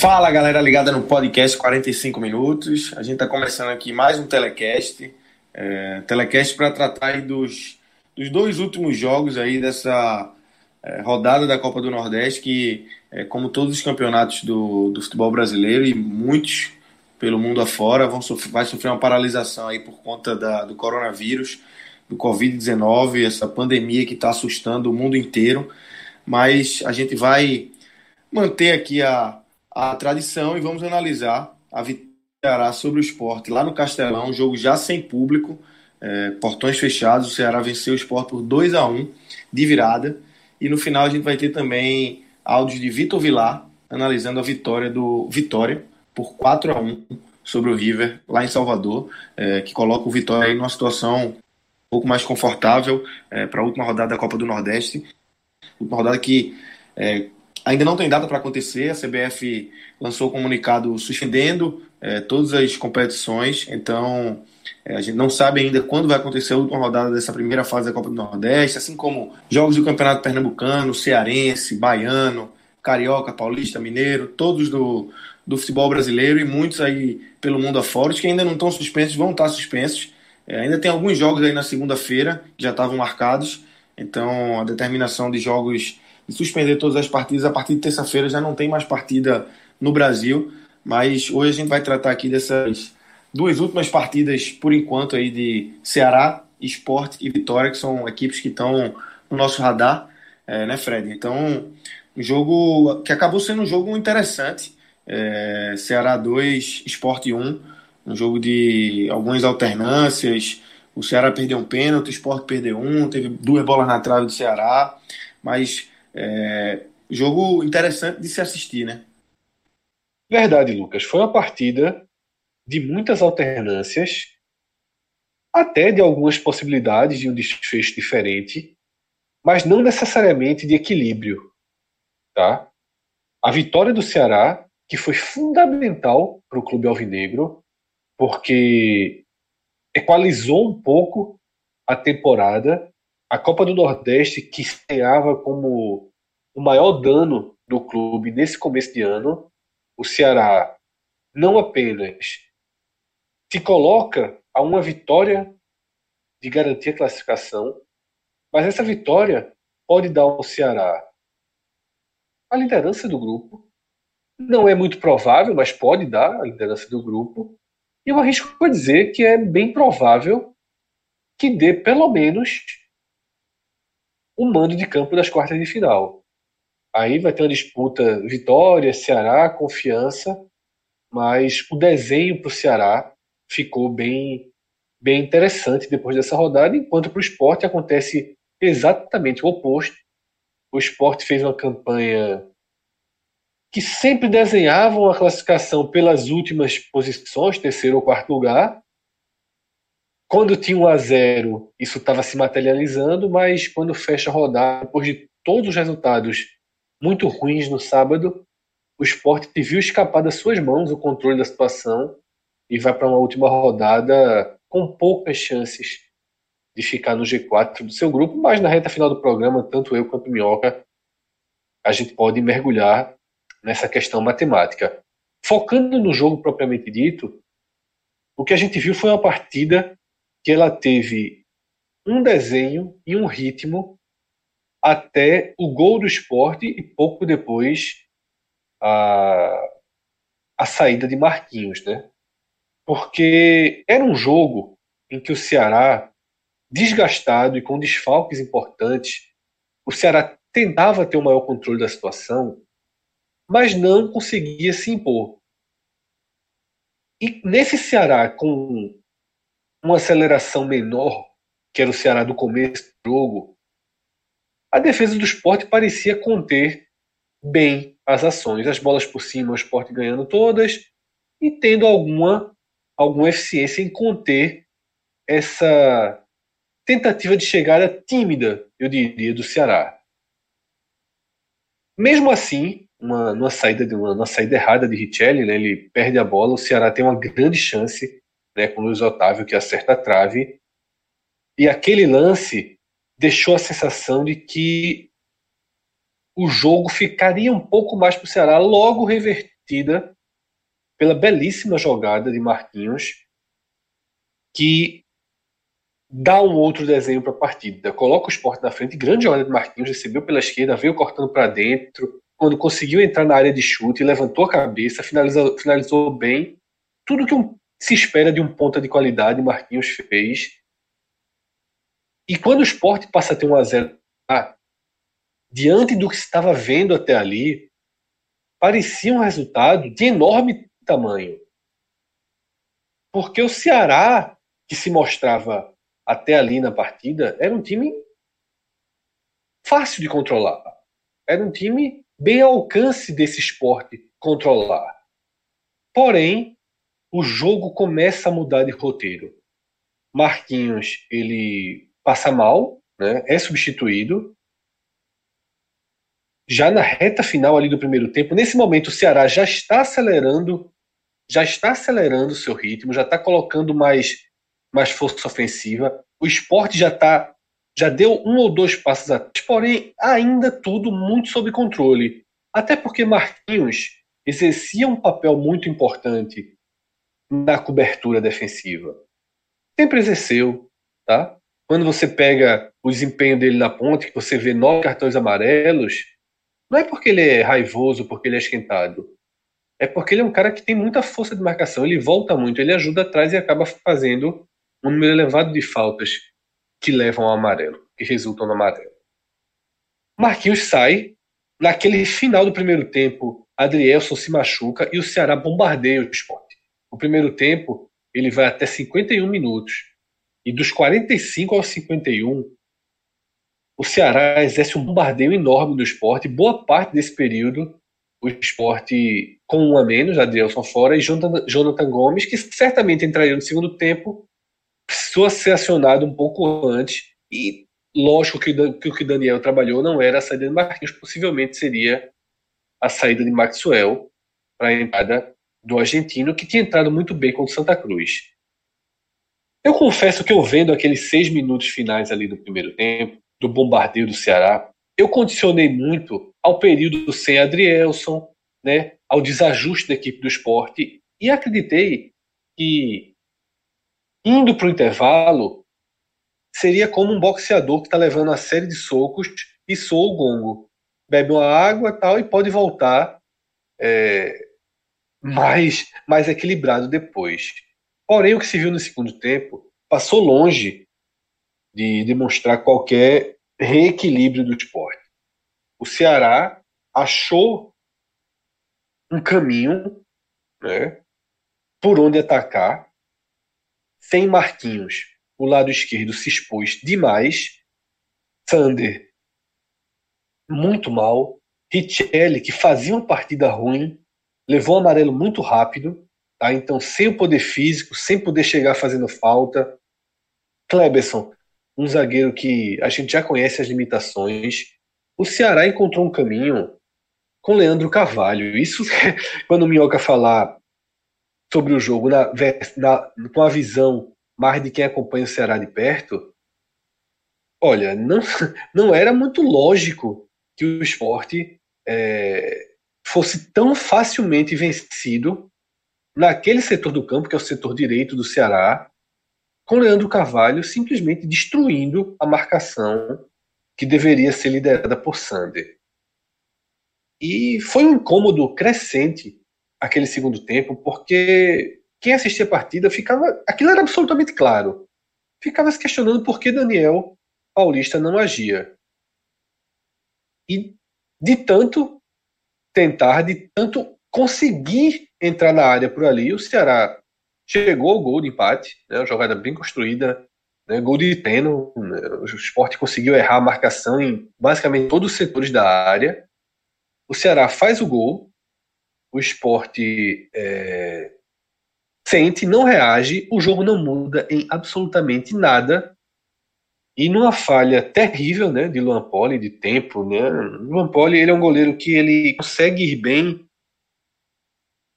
Fala galera ligada no podcast 45 minutos. A gente está começando aqui mais um telecast. É, telecast para tratar dos, dos dois últimos jogos aí dessa é, rodada da Copa do Nordeste, que, é, como todos os campeonatos do, do futebol brasileiro e muitos pelo mundo afora, vão sofrer, vai sofrer uma paralisação aí por conta da, do coronavírus, do Covid-19, essa pandemia que está assustando o mundo inteiro. Mas a gente vai manter aqui a a tradição e vamos analisar a vitória sobre o esporte lá no Castelão, um jogo já sem público, é, portões fechados. O Ceará venceu o esporte por 2 a 1 de virada. E no final a gente vai ter também áudios de Vitor Vilar analisando a vitória do Vitória por 4 a 1 sobre o River lá em Salvador, é, que coloca o Vitória em uma situação um pouco mais confortável é, para a última rodada da Copa do Nordeste. Última rodada que é, Ainda não tem data para acontecer, a CBF lançou o comunicado suspendendo é, todas as competições, então é, a gente não sabe ainda quando vai acontecer a última rodada dessa primeira fase da Copa do Nordeste, assim como jogos do Campeonato Pernambucano, Cearense, Baiano, Carioca, Paulista, Mineiro, todos do, do futebol brasileiro e muitos aí pelo mundo afora, os que ainda não estão suspensos vão estar suspensos. É, ainda tem alguns jogos aí na segunda-feira que já estavam marcados, então a determinação de jogos e suspender todas as partidas. A partir de terça-feira já não tem mais partida no Brasil, mas hoje a gente vai tratar aqui dessas duas últimas partidas, por enquanto, aí de Ceará, Esporte e Vitória, que são equipes que estão no nosso radar, é, né, Fred? Então, um jogo que acabou sendo um jogo interessante. É, Ceará 2, Esporte 1, um jogo de algumas alternâncias. O Ceará perdeu um pênalti, o Esporte perdeu um, teve duas bolas na trave do Ceará, mas é, jogo interessante de se assistir, né? Verdade, Lucas. Foi uma partida de muitas alternâncias, até de algumas possibilidades de um desfecho diferente, mas não necessariamente de equilíbrio. Tá? A vitória do Ceará, que foi fundamental para o clube alvinegro, porque equalizou um pouco a temporada a Copa do Nordeste, que estreava como o maior dano do clube nesse começo de ano, o Ceará não apenas se coloca a uma vitória de garantir a classificação, mas essa vitória pode dar ao Ceará a liderança do grupo. Não é muito provável, mas pode dar a liderança do grupo. E eu arrisco a dizer que é bem provável que dê pelo menos o mando de campo das quartas de final. Aí vai ter uma disputa Vitória, Ceará, Confiança, mas o desenho para o Ceará ficou bem, bem interessante depois dessa rodada, enquanto para o esporte acontece exatamente o oposto. O esporte fez uma campanha que sempre desenhava uma classificação pelas últimas posições, terceiro ou quarto lugar, quando tinha 1 a 0 isso estava se materializando, mas quando fecha a rodada, depois de todos os resultados muito ruins no sábado, o esporte viu escapar das suas mãos o controle da situação e vai para uma última rodada com poucas chances de ficar no G4 do seu grupo, mas na reta final do programa, tanto eu quanto o Minhoca, a gente pode mergulhar nessa questão matemática. Focando no jogo propriamente dito, o que a gente viu foi uma partida que ela teve um desenho e um ritmo até o gol do esporte e pouco depois a, a saída de Marquinhos, né? Porque era um jogo em que o Ceará desgastado e com desfalques importantes, o Ceará tentava ter o maior controle da situação, mas não conseguia se impor. E nesse Ceará, com uma aceleração menor, que era o Ceará do começo do jogo, a defesa do esporte parecia conter bem as ações. As bolas por cima, o esporte ganhando todas e tendo alguma, alguma eficiência em conter essa tentativa de chegada tímida, eu diria, do Ceará. Mesmo assim, uma, numa, saída de uma, uma saída errada de Richelli, né, ele perde a bola, o Ceará tem uma grande chance né, com o Luiz Otávio que acerta a trave. E aquele lance deixou a sensação de que o jogo ficaria um pouco mais para o Ceará, logo revertida pela belíssima jogada de Marquinhos, que dá um outro desenho para a partida. Coloca o esporte na frente, grande jogada de Marquinhos, recebeu pela esquerda, veio cortando para dentro, quando conseguiu entrar na área de chute, levantou a cabeça, finalizou, finalizou bem. Tudo que um, se espera de um ponta de qualidade, Marquinhos fez. E quando o esporte passa a ter um a 0 ah, diante do que se estava vendo até ali, parecia um resultado de enorme tamanho. Porque o Ceará, que se mostrava até ali na partida, era um time fácil de controlar. Era um time bem ao alcance desse esporte controlar. Porém, o jogo começa a mudar de roteiro. Marquinhos, ele passa mal, né? é substituído. Já na reta final ali do primeiro tempo, nesse momento o Ceará já está acelerando, já está acelerando o seu ritmo, já está colocando mais, mais força ofensiva. O esporte já está já deu um ou dois passos atrás, porém ainda tudo muito sob controle. Até porque Marquinhos exercia um papel muito importante na cobertura defensiva. Sempre exerceu, tá? Quando você pega o desempenho dele na ponte, que você vê nove cartões amarelos, não é porque ele é raivoso, porque ele é esquentado. É porque ele é um cara que tem muita força de marcação, ele volta muito, ele ajuda atrás e acaba fazendo um número elevado de faltas que levam ao amarelo, que resultam no amarelo. Marquinhos sai, naquele final do primeiro tempo, Adrielson se machuca e o Ceará bombardeia o esporte. No primeiro tempo, ele vai até 51 minutos. E dos 45 aos 51, o Ceará exerce um bombardeio enorme do esporte. Boa parte desse período, o esporte com um a menos, Adrielson fora, e Jonathan, Gomes, que certamente entraria no segundo tempo, precisou ser acionado um pouco antes. E lógico que, que o que Daniel trabalhou não era a saída de Marquinhos, possivelmente seria a saída de Maxwell para a entrada do argentino, que tinha entrado muito bem contra o Santa Cruz. Eu confesso que eu vendo aqueles seis minutos finais ali do primeiro tempo, do bombardeio do Ceará, eu condicionei muito ao período sem Adrielson, né, ao desajuste da equipe do esporte, e acreditei que, indo para o intervalo, seria como um boxeador que está levando uma série de socos e soa o gongo. Bebe uma água tal e pode voltar é, mais, mais equilibrado depois. Porém, o que se viu no segundo tempo passou longe de demonstrar qualquer reequilíbrio do esporte. O Ceará achou um caminho né, por onde atacar, sem Marquinhos. O lado esquerdo se expôs demais. Sander, muito mal. Richelli, que fazia uma partida ruim, levou o amarelo muito rápido. Tá? Então, sem o poder físico, sem poder chegar fazendo falta. Kleberson, um zagueiro que a gente já conhece as limitações. O Ceará encontrou um caminho com Leandro Carvalho. Isso, quando o Minhoca falar sobre o jogo na, na, com a visão mais de quem acompanha o Ceará de perto, olha, não, não era muito lógico que o esporte é, fosse tão facilmente vencido naquele setor do campo, que é o setor direito do Ceará, com Leandro Carvalho simplesmente destruindo a marcação que deveria ser liderada por Sander. E foi um incômodo crescente aquele segundo tempo, porque quem assistia a partida ficava. Aquilo era absolutamente claro. ficava se questionando por que Daniel Paulista não agia. E de tanto tentar, de tanto conseguir entrar na área por ali, o Ceará chegou ao gol de empate, né, uma jogada bem construída, né, gol de treino, né, o esporte conseguiu errar a marcação em basicamente todos os setores da área. O Ceará faz o gol, o esporte é, sente, não reage, o jogo não muda em absolutamente nada. E numa falha terrível né, de Luan Poli, de tempo, né? Luan Poli ele é um goleiro que ele consegue ir bem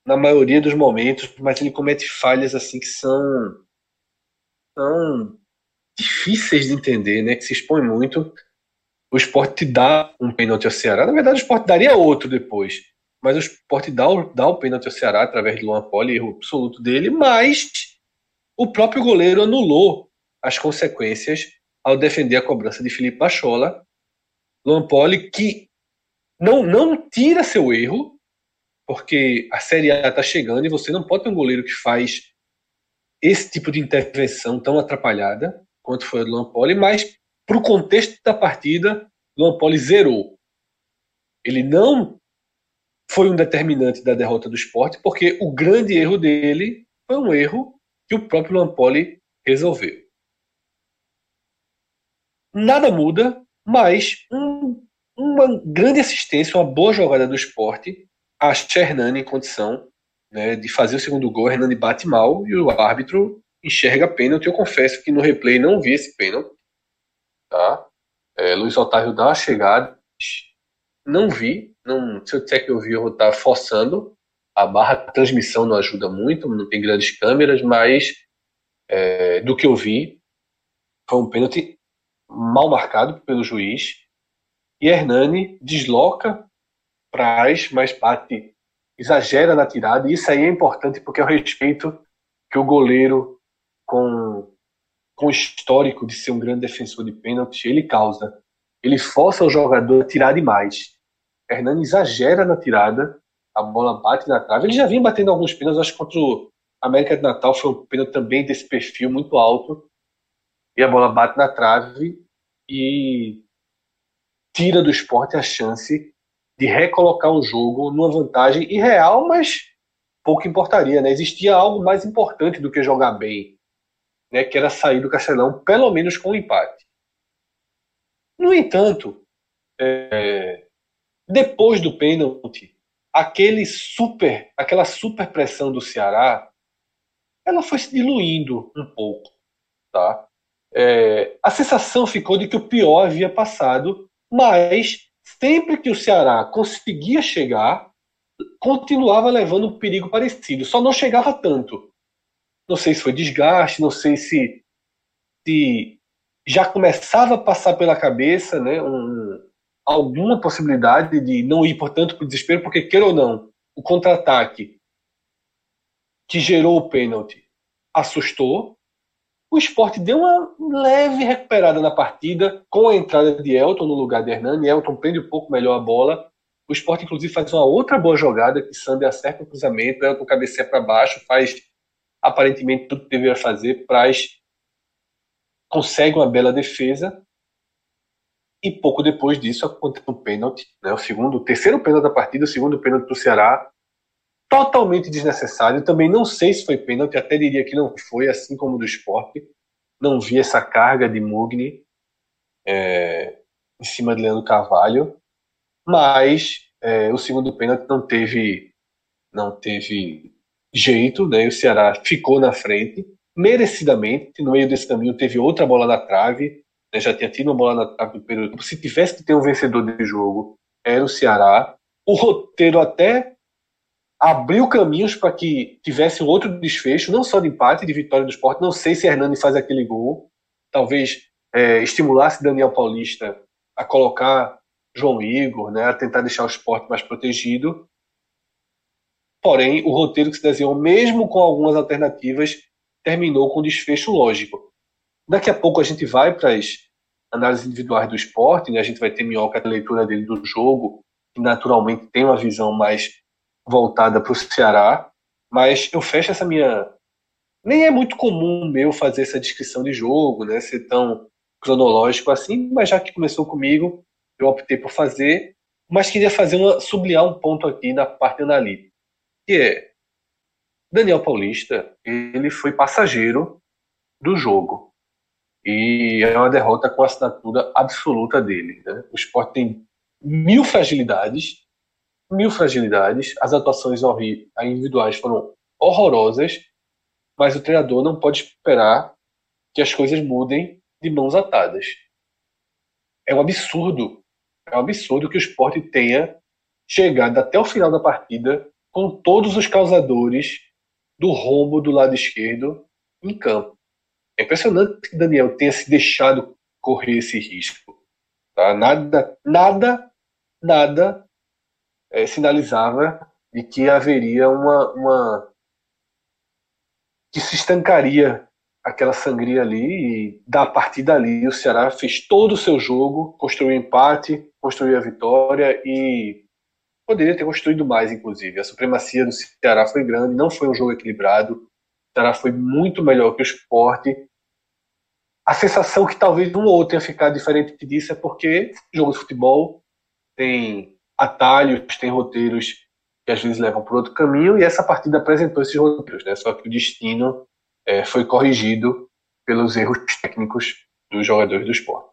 na maioria dos momentos, mas ele comete falhas assim que são, difíceis de entender, né? Que se expõe muito. O esporte dá um pênalti ao Ceará. Na verdade, o esporte daria outro depois. Mas o esporte dá o, dá o pênalti ao Ceará através de Luan Poli, erro absoluto dele, mas o próprio goleiro anulou as consequências ao defender a cobrança de Felipe Pachola. Luan Poli, que não, não tira seu erro, porque a Série A está chegando e você não pode ter um goleiro que faz esse tipo de intervenção tão atrapalhada quanto foi o Luan Poli, mas para o contexto da partida, Luan Poli zerou. Ele não foi um determinante da derrota do esporte, porque o grande erro dele foi um erro que o próprio Luan Poli resolveu. Nada muda, mas um, uma grande assistência, uma boa jogada do esporte acha Hernani em condição né, de fazer o segundo gol. Hernani bate mal e o árbitro enxerga pênalti. Eu confesso que no replay não vi esse pênalti. Tá? É, Luiz Otávio dá uma chegada, não vi. Não, se eu disser que eu vi, eu vou estar forçando. A barra de transmissão não ajuda muito, não tem grandes câmeras, mas é, do que eu vi, foi um pênalti mal marcado pelo juiz. E Hernani desloca Praz, mas bate, exagera na tirada. E isso aí é importante porque é o respeito que o goleiro, com, com o histórico de ser um grande defensor de pênalti, ele causa. Ele força o jogador a tirar demais. Hernani exagera na tirada, a bola bate na trave. Ele já vinha batendo alguns pênaltis, acho que contra o América de Natal foi um pênalti também desse perfil muito alto. E a bola bate na trave e tira do esporte a chance de recolocar o jogo numa vantagem irreal, mas pouco importaria, né? Existia algo mais importante do que jogar bem, né? Que era sair do Castelão, pelo menos com um empate. No entanto, é, depois do pênalti, aquele super, aquela super pressão do Ceará, ela foi se diluindo um pouco, tá? É, a sensação ficou de que o pior havia passado, mas sempre que o Ceará conseguia chegar, continuava levando um perigo parecido, só não chegava tanto. Não sei se foi desgaste, não sei se, se já começava a passar pela cabeça né, um, alguma possibilidade de não ir, portanto, para o desespero, porque, queira ou não, o contra-ataque que gerou o pênalti assustou, o esporte deu uma leve recuperada na partida com a entrada de Elton no lugar de Hernani. Elton prende um pouco melhor a bola. O esporte, inclusive, faz uma outra boa jogada que Sander acerta o cruzamento, Elton cabeceia para baixo, faz aparentemente tudo que deveria fazer. Praz consegue uma bela defesa. E pouco depois disso acontece um pênalti, né? o segundo, terceiro pênalti da partida, o segundo pênalti para o Ceará, totalmente desnecessário. Também não sei se foi pênalti, até diria que não foi, assim como do esporte. Não vi essa carga de Mugni é, em cima de Leandro Carvalho, mas é, o segundo pênalti não teve, não teve jeito, né? O Ceará ficou na frente, merecidamente. No meio desse caminho teve outra bola na trave, né? já tinha tido uma bola na trave do período. Se tivesse que ter um vencedor de jogo, era o Ceará. O roteiro até abriu caminhos para que tivesse um outro desfecho, não só de empate, de vitória do esporte. Não sei se Hernani faz aquele gol. Talvez é, estimulasse Daniel Paulista a colocar João Igor, né, a tentar deixar o esporte mais protegido. Porém, o roteiro que se desenhou, mesmo com algumas alternativas, terminou com desfecho lógico. Daqui a pouco a gente vai para as análises individuais do esporte, né? a gente vai ter Minhoca a leitura dele do jogo, que naturalmente tem uma visão mais voltada para o Ceará, mas eu fecho essa minha nem é muito comum meu fazer essa descrição de jogo, né, ser tão cronológico assim, mas já que começou comigo, eu optei por fazer, mas queria fazer uma sublinhar um ponto aqui na parte analítica, que é Daniel Paulista, ele foi passageiro do jogo. E é uma derrota com a assinatura absoluta dele. Né? O esporte tem mil fragilidades, mil fragilidades. As atuações individuais foram horrorosas, mas o treinador não pode esperar que as coisas mudem de mãos atadas. É um absurdo, é um absurdo que o esporte tenha chegado até o final da partida com todos os causadores do rombo do lado esquerdo em campo. É impressionante que Daniel tenha se deixado correr esse risco. Tá? Nada, nada, nada é, sinalizava de que haveria uma, uma que se estancaria aquela sangria ali e da partida ali o Ceará fez todo o seu jogo, construiu empate, construiu a vitória e poderia ter construído mais, inclusive. A supremacia do Ceará foi grande, não foi um jogo equilibrado. O Ceará foi muito melhor que o esporte. A sensação que talvez um ou outro tenha ficado diferente disso é porque jogo de futebol tem atalhos, tem roteiros que às vezes levam por outro caminho, e essa partida apresentou esses roteiros, né? Só que o destino é, foi corrigido pelos erros técnicos dos jogadores do esporte.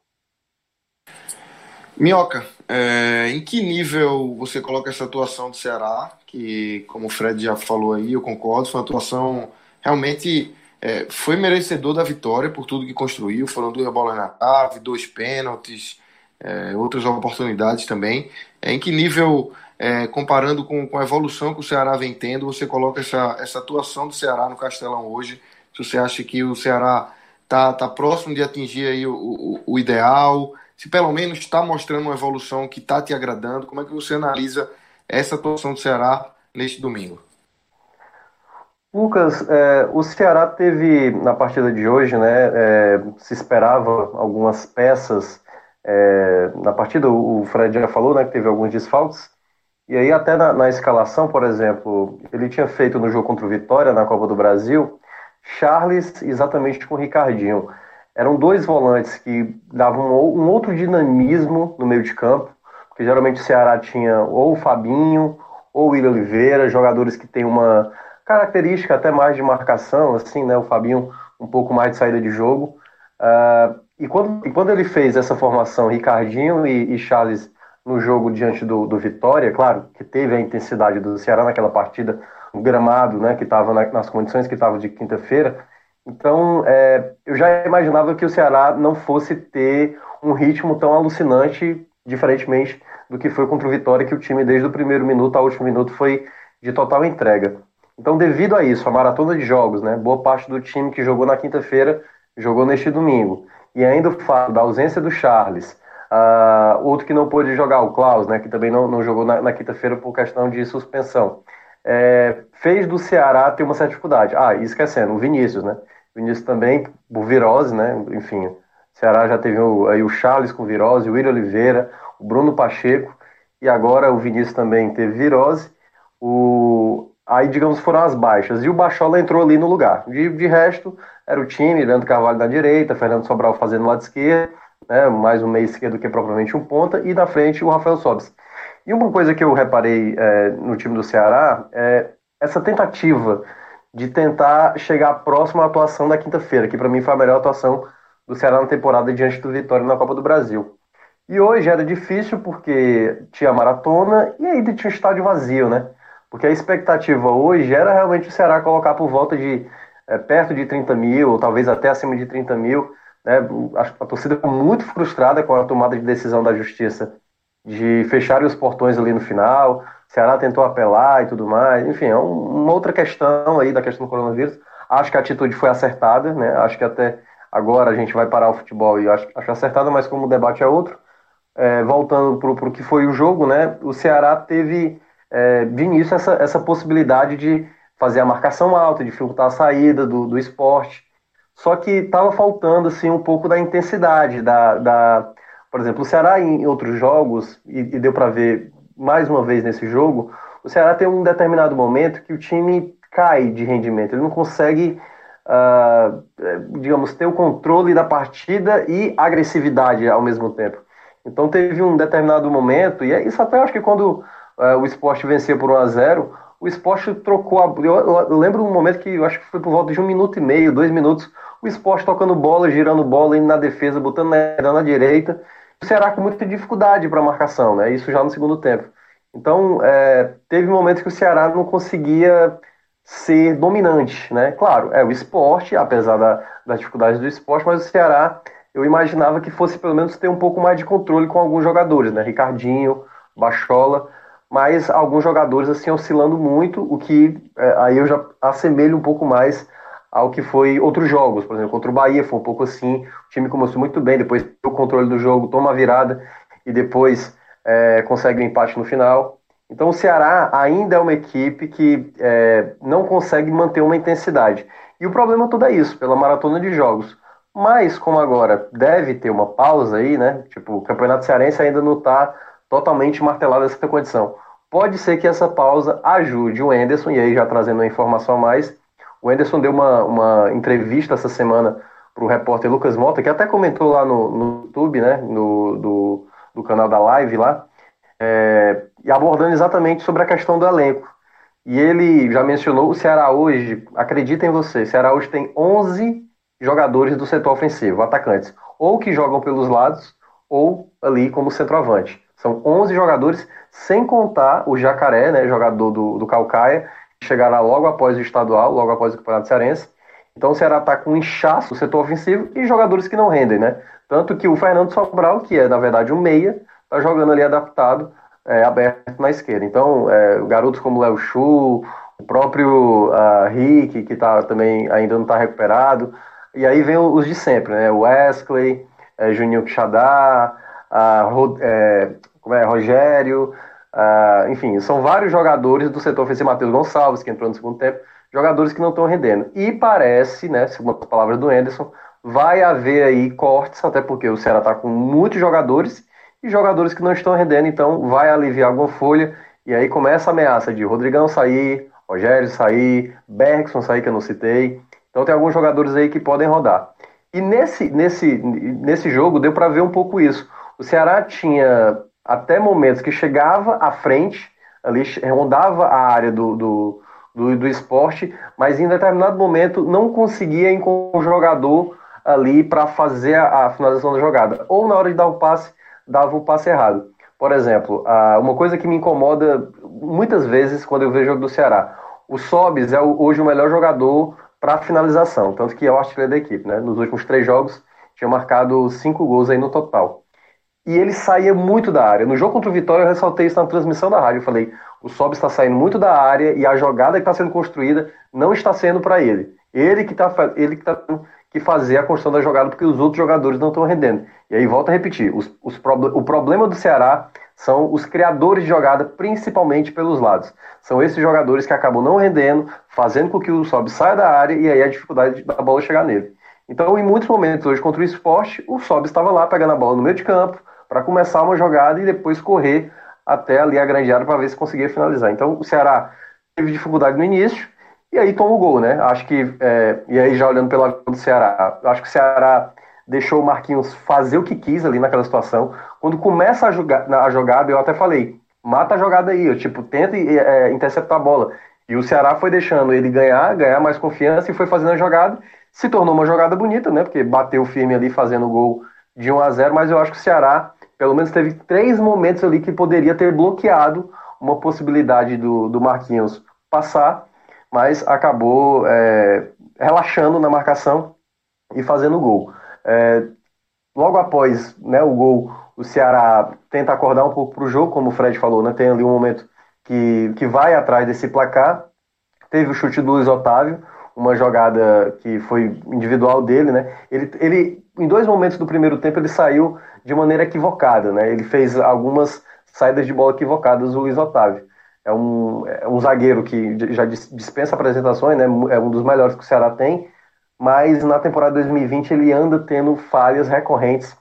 Minhoca, é, em que nível você coloca essa atuação do Ceará? Que, como o Fred já falou aí, eu concordo, foi uma atuação realmente é, foi merecedor da vitória por tudo que construiu. Foram duas bolas na trave, dois pênaltis, é, outras oportunidades também. É, em que nível é, comparando com, com, a evolução que o Ceará vem tendo, você coloca essa, essa atuação do Ceará no Castelão hoje? Se você acha que o Ceará está tá próximo de atingir aí o, o, o ideal, se pelo menos está mostrando uma evolução que está te agradando, como é que você analisa essa atuação do Ceará neste domingo? Lucas, é, o Ceará teve na partida de hoje, né? É, se esperava algumas peças é, na partida. O Fred já falou, né, que teve alguns desfalques. E aí, até na, na, escalação, por exemplo, ele tinha feito no jogo contra o Vitória, na Copa do Brasil, Charles exatamente com o Ricardinho. Eram dois volantes que davam um, outro dinamismo no meio de campo, porque geralmente o Ceará tinha ou o Fabinho ou o William Oliveira, jogadores que têm uma característica até mais de marcação, assim, né? O Fabinho um pouco mais de saída de jogo. Uh, e, quando, e quando ele fez essa formação, Ricardinho e, e Charles no jogo diante do, do Vitória, claro que teve a intensidade do Ceará naquela partida, o gramado, né, que estava na, nas condições que estava de quinta-feira. Então, é, eu já imaginava que o Ceará não fosse ter um ritmo tão alucinante, diferentemente do que foi contra o Vitória, que o time, desde o primeiro minuto ao último minuto, foi de total entrega. Então, devido a isso, a maratona de jogos, né, boa parte do time que jogou na quinta-feira jogou neste domingo. E ainda o fato da ausência do Charles, Uh, outro que não pôde jogar, o Klaus, né, que também não, não jogou na, na quinta-feira por questão de suspensão. É, fez do Ceará ter uma certa dificuldade. Ah, e esquecendo, o Vinícius, né? O Vinícius também, por virose, né? Enfim, o Ceará já teve o, aí o Charles com virose, o William Oliveira, o Bruno Pacheco, e agora o Vinícius também teve virose. O, aí, digamos, foram as baixas. E o Bachola entrou ali no lugar. De, de resto, era o time, Leandro Carvalho na direita, Fernando Sobral fazendo lado esquerdo, né, mais um meio esquerdo que propriamente um ponta, e na frente o Rafael Sobis. E uma coisa que eu reparei é, no time do Ceará é essa tentativa de tentar chegar próximo à atuação da quinta-feira, que para mim foi a melhor atuação do Ceará na temporada diante do Vitória na Copa do Brasil. E hoje era difícil porque tinha maratona e ainda tinha um estádio vazio, né? Porque a expectativa hoje era realmente o Ceará colocar por volta de é, perto de 30 mil, ou talvez até acima de 30 mil, né, a, torcida ficou muito frustrada com a tomada de decisão da justiça de fecharem os portões ali no final. O Ceará tentou apelar e tudo mais. Enfim, é um, uma outra questão aí da questão do coronavírus. Acho que a atitude foi acertada, né? Acho que até agora a gente vai parar o futebol e acho, acho acertada, mas como o debate é outro, é, voltando para o que foi o jogo, né? O Ceará teve é, de início essa, essa possibilidade de fazer a marcação alta, de filtrar a saída do, do esporte. Só que estava faltando assim um pouco da intensidade da, da por exemplo, o Ceará em outros jogos e, e deu para ver mais uma vez nesse jogo, o Ceará tem um determinado momento que o time cai de rendimento, ele não consegue uh, digamos, ter o controle da partida e agressividade ao mesmo tempo. Então teve um determinado momento, e é isso até acho que quando uh, o esporte vencia por 1 a 0 o esporte trocou a. Eu, eu, lembro um momento que eu acho que foi por volta de um minuto e meio, dois minutos, o esporte tocando bola, girando bola, indo na defesa, botando na, na direita. O Ceará com muita dificuldade para marcação, né? Isso já no segundo tempo. Então, é, teve momentos que o Ceará não conseguia ser dominante, né? Claro, é o esporte, apesar da, das dificuldades do esporte, mas o Ceará, eu imaginava que fosse pelo menos ter um pouco mais de controle com alguns jogadores, né? Ricardinho, Bachola, mas alguns jogadores assim oscilando muito, o que é, aí eu já assemelho um pouco mais ao que foi outros jogos, por exemplo, contra o Bahia foi um pouco assim, o time começou muito bem, depois o controle do jogo, toma a virada e depois é, consegue o um empate no final. Então o Ceará ainda é uma equipe que é, não consegue manter uma intensidade. E o problema todo é isso, pela maratona de jogos. Mas como agora deve ter uma pausa aí, né? Tipo, o Campeonato Cearense ainda não está totalmente martelado essa condição. Pode ser que essa pausa ajude o Enderson, e aí já trazendo uma informação a mais, o Enderson deu uma, uma entrevista essa semana para o repórter Lucas Mota, que até comentou lá no, no YouTube, né, no, do, do canal da Live lá, é, e abordando exatamente sobre a questão do elenco. E ele já mencionou o Ceará hoje, acredita em você, o Ceará hoje tem 11 jogadores do setor ofensivo, atacantes, ou que jogam pelos lados, ou ali como centroavante. São 11 jogadores, sem contar o Jacaré, né, jogador do, do Calcaia, que chegará logo após o estadual, logo após o Campeonato Cearense. Então o Ceará está com um inchaço no setor ofensivo e jogadores que não rendem, né? Tanto que o Fernando Sobral, que é na verdade um meia, está jogando ali adaptado, é, aberto na esquerda. Então, é, garotos como Léo Chu, o próprio uh, Rick, que tá, também ainda não está recuperado. E aí vem os de sempre, né? Wesley, é, Juninho Quixadá, uh, é, é, Rogério, uh, enfim, são vários jogadores do setor ofensivo, Matheus Gonçalves, que entrou no segundo tempo, jogadores que não estão rendendo. E parece, né, segundo as palavras do Anderson, vai haver aí cortes, até porque o Ceará está com muitos jogadores e jogadores que não estão rendendo, então vai aliviar alguma folha. E aí começa a ameaça de Rodrigão sair, Rogério sair, Bergson sair, que eu não citei. Então tem alguns jogadores aí que podem rodar. E nesse, nesse, nesse jogo deu para ver um pouco isso. O Ceará tinha até momentos que chegava à frente, ali rondava a área do, do, do, do esporte, mas em determinado momento não conseguia encontrar um jogador ali para fazer a, a finalização da jogada. Ou na hora de dar o passe, dava o passe errado. Por exemplo, uma coisa que me incomoda muitas vezes quando eu vejo o jogo do Ceará, o Sobis é hoje o melhor jogador para finalização, tanto que é o artilheiro da equipe. Né? Nos últimos três jogos, tinha marcado cinco gols aí no total. E ele saía muito da área. No jogo contra o Vitória, eu ressaltei isso na transmissão da rádio. Eu falei: o Sobis está saindo muito da área e a jogada que está sendo construída não está sendo para ele. Ele que está ele que tá que fazer a construção da jogada porque os outros jogadores não estão rendendo. E aí volta a repetir, os, os o problema do Ceará são os criadores de jogada, principalmente pelos lados. São esses jogadores que acabam não rendendo, fazendo com que o Sobe saia da área e aí a dificuldade da bola chegar nele. Então, em muitos momentos hoje contra o esporte, o Sobe estava lá pegando a bola no meio de campo para começar uma jogada e depois correr até ali a grande área para ver se conseguia finalizar. Então, o Ceará teve dificuldade no início, e aí toma o gol, né? Acho que, é, e aí já olhando pela do Ceará, acho que o Ceará deixou o Marquinhos fazer o que quis ali naquela situação. Quando começa a, jogar, a jogada, eu até falei, mata a jogada aí, eu, tipo, tenta é, interceptar a bola. E o Ceará foi deixando ele ganhar, ganhar mais confiança e foi fazendo a jogada. Se tornou uma jogada bonita, né? Porque bateu firme ali fazendo o gol de 1 a 0 mas eu acho que o Ceará, pelo menos, teve três momentos ali que poderia ter bloqueado uma possibilidade do, do Marquinhos passar mas acabou é, relaxando na marcação e fazendo gol. É, logo após né, o gol, o Ceará tenta acordar um pouco para o jogo, como o Fred falou, né, tem ali um momento que, que vai atrás desse placar. Teve o chute do Luiz Otávio, uma jogada que foi individual dele, né? Ele, ele, em dois momentos do primeiro tempo, ele saiu de maneira equivocada, né? Ele fez algumas saídas de bola equivocadas, o Luiz Otávio é um, é um zagueiro que já dispensa apresentações, né? É um dos melhores que o Ceará tem, mas na temporada 2020 ele anda tendo falhas recorrentes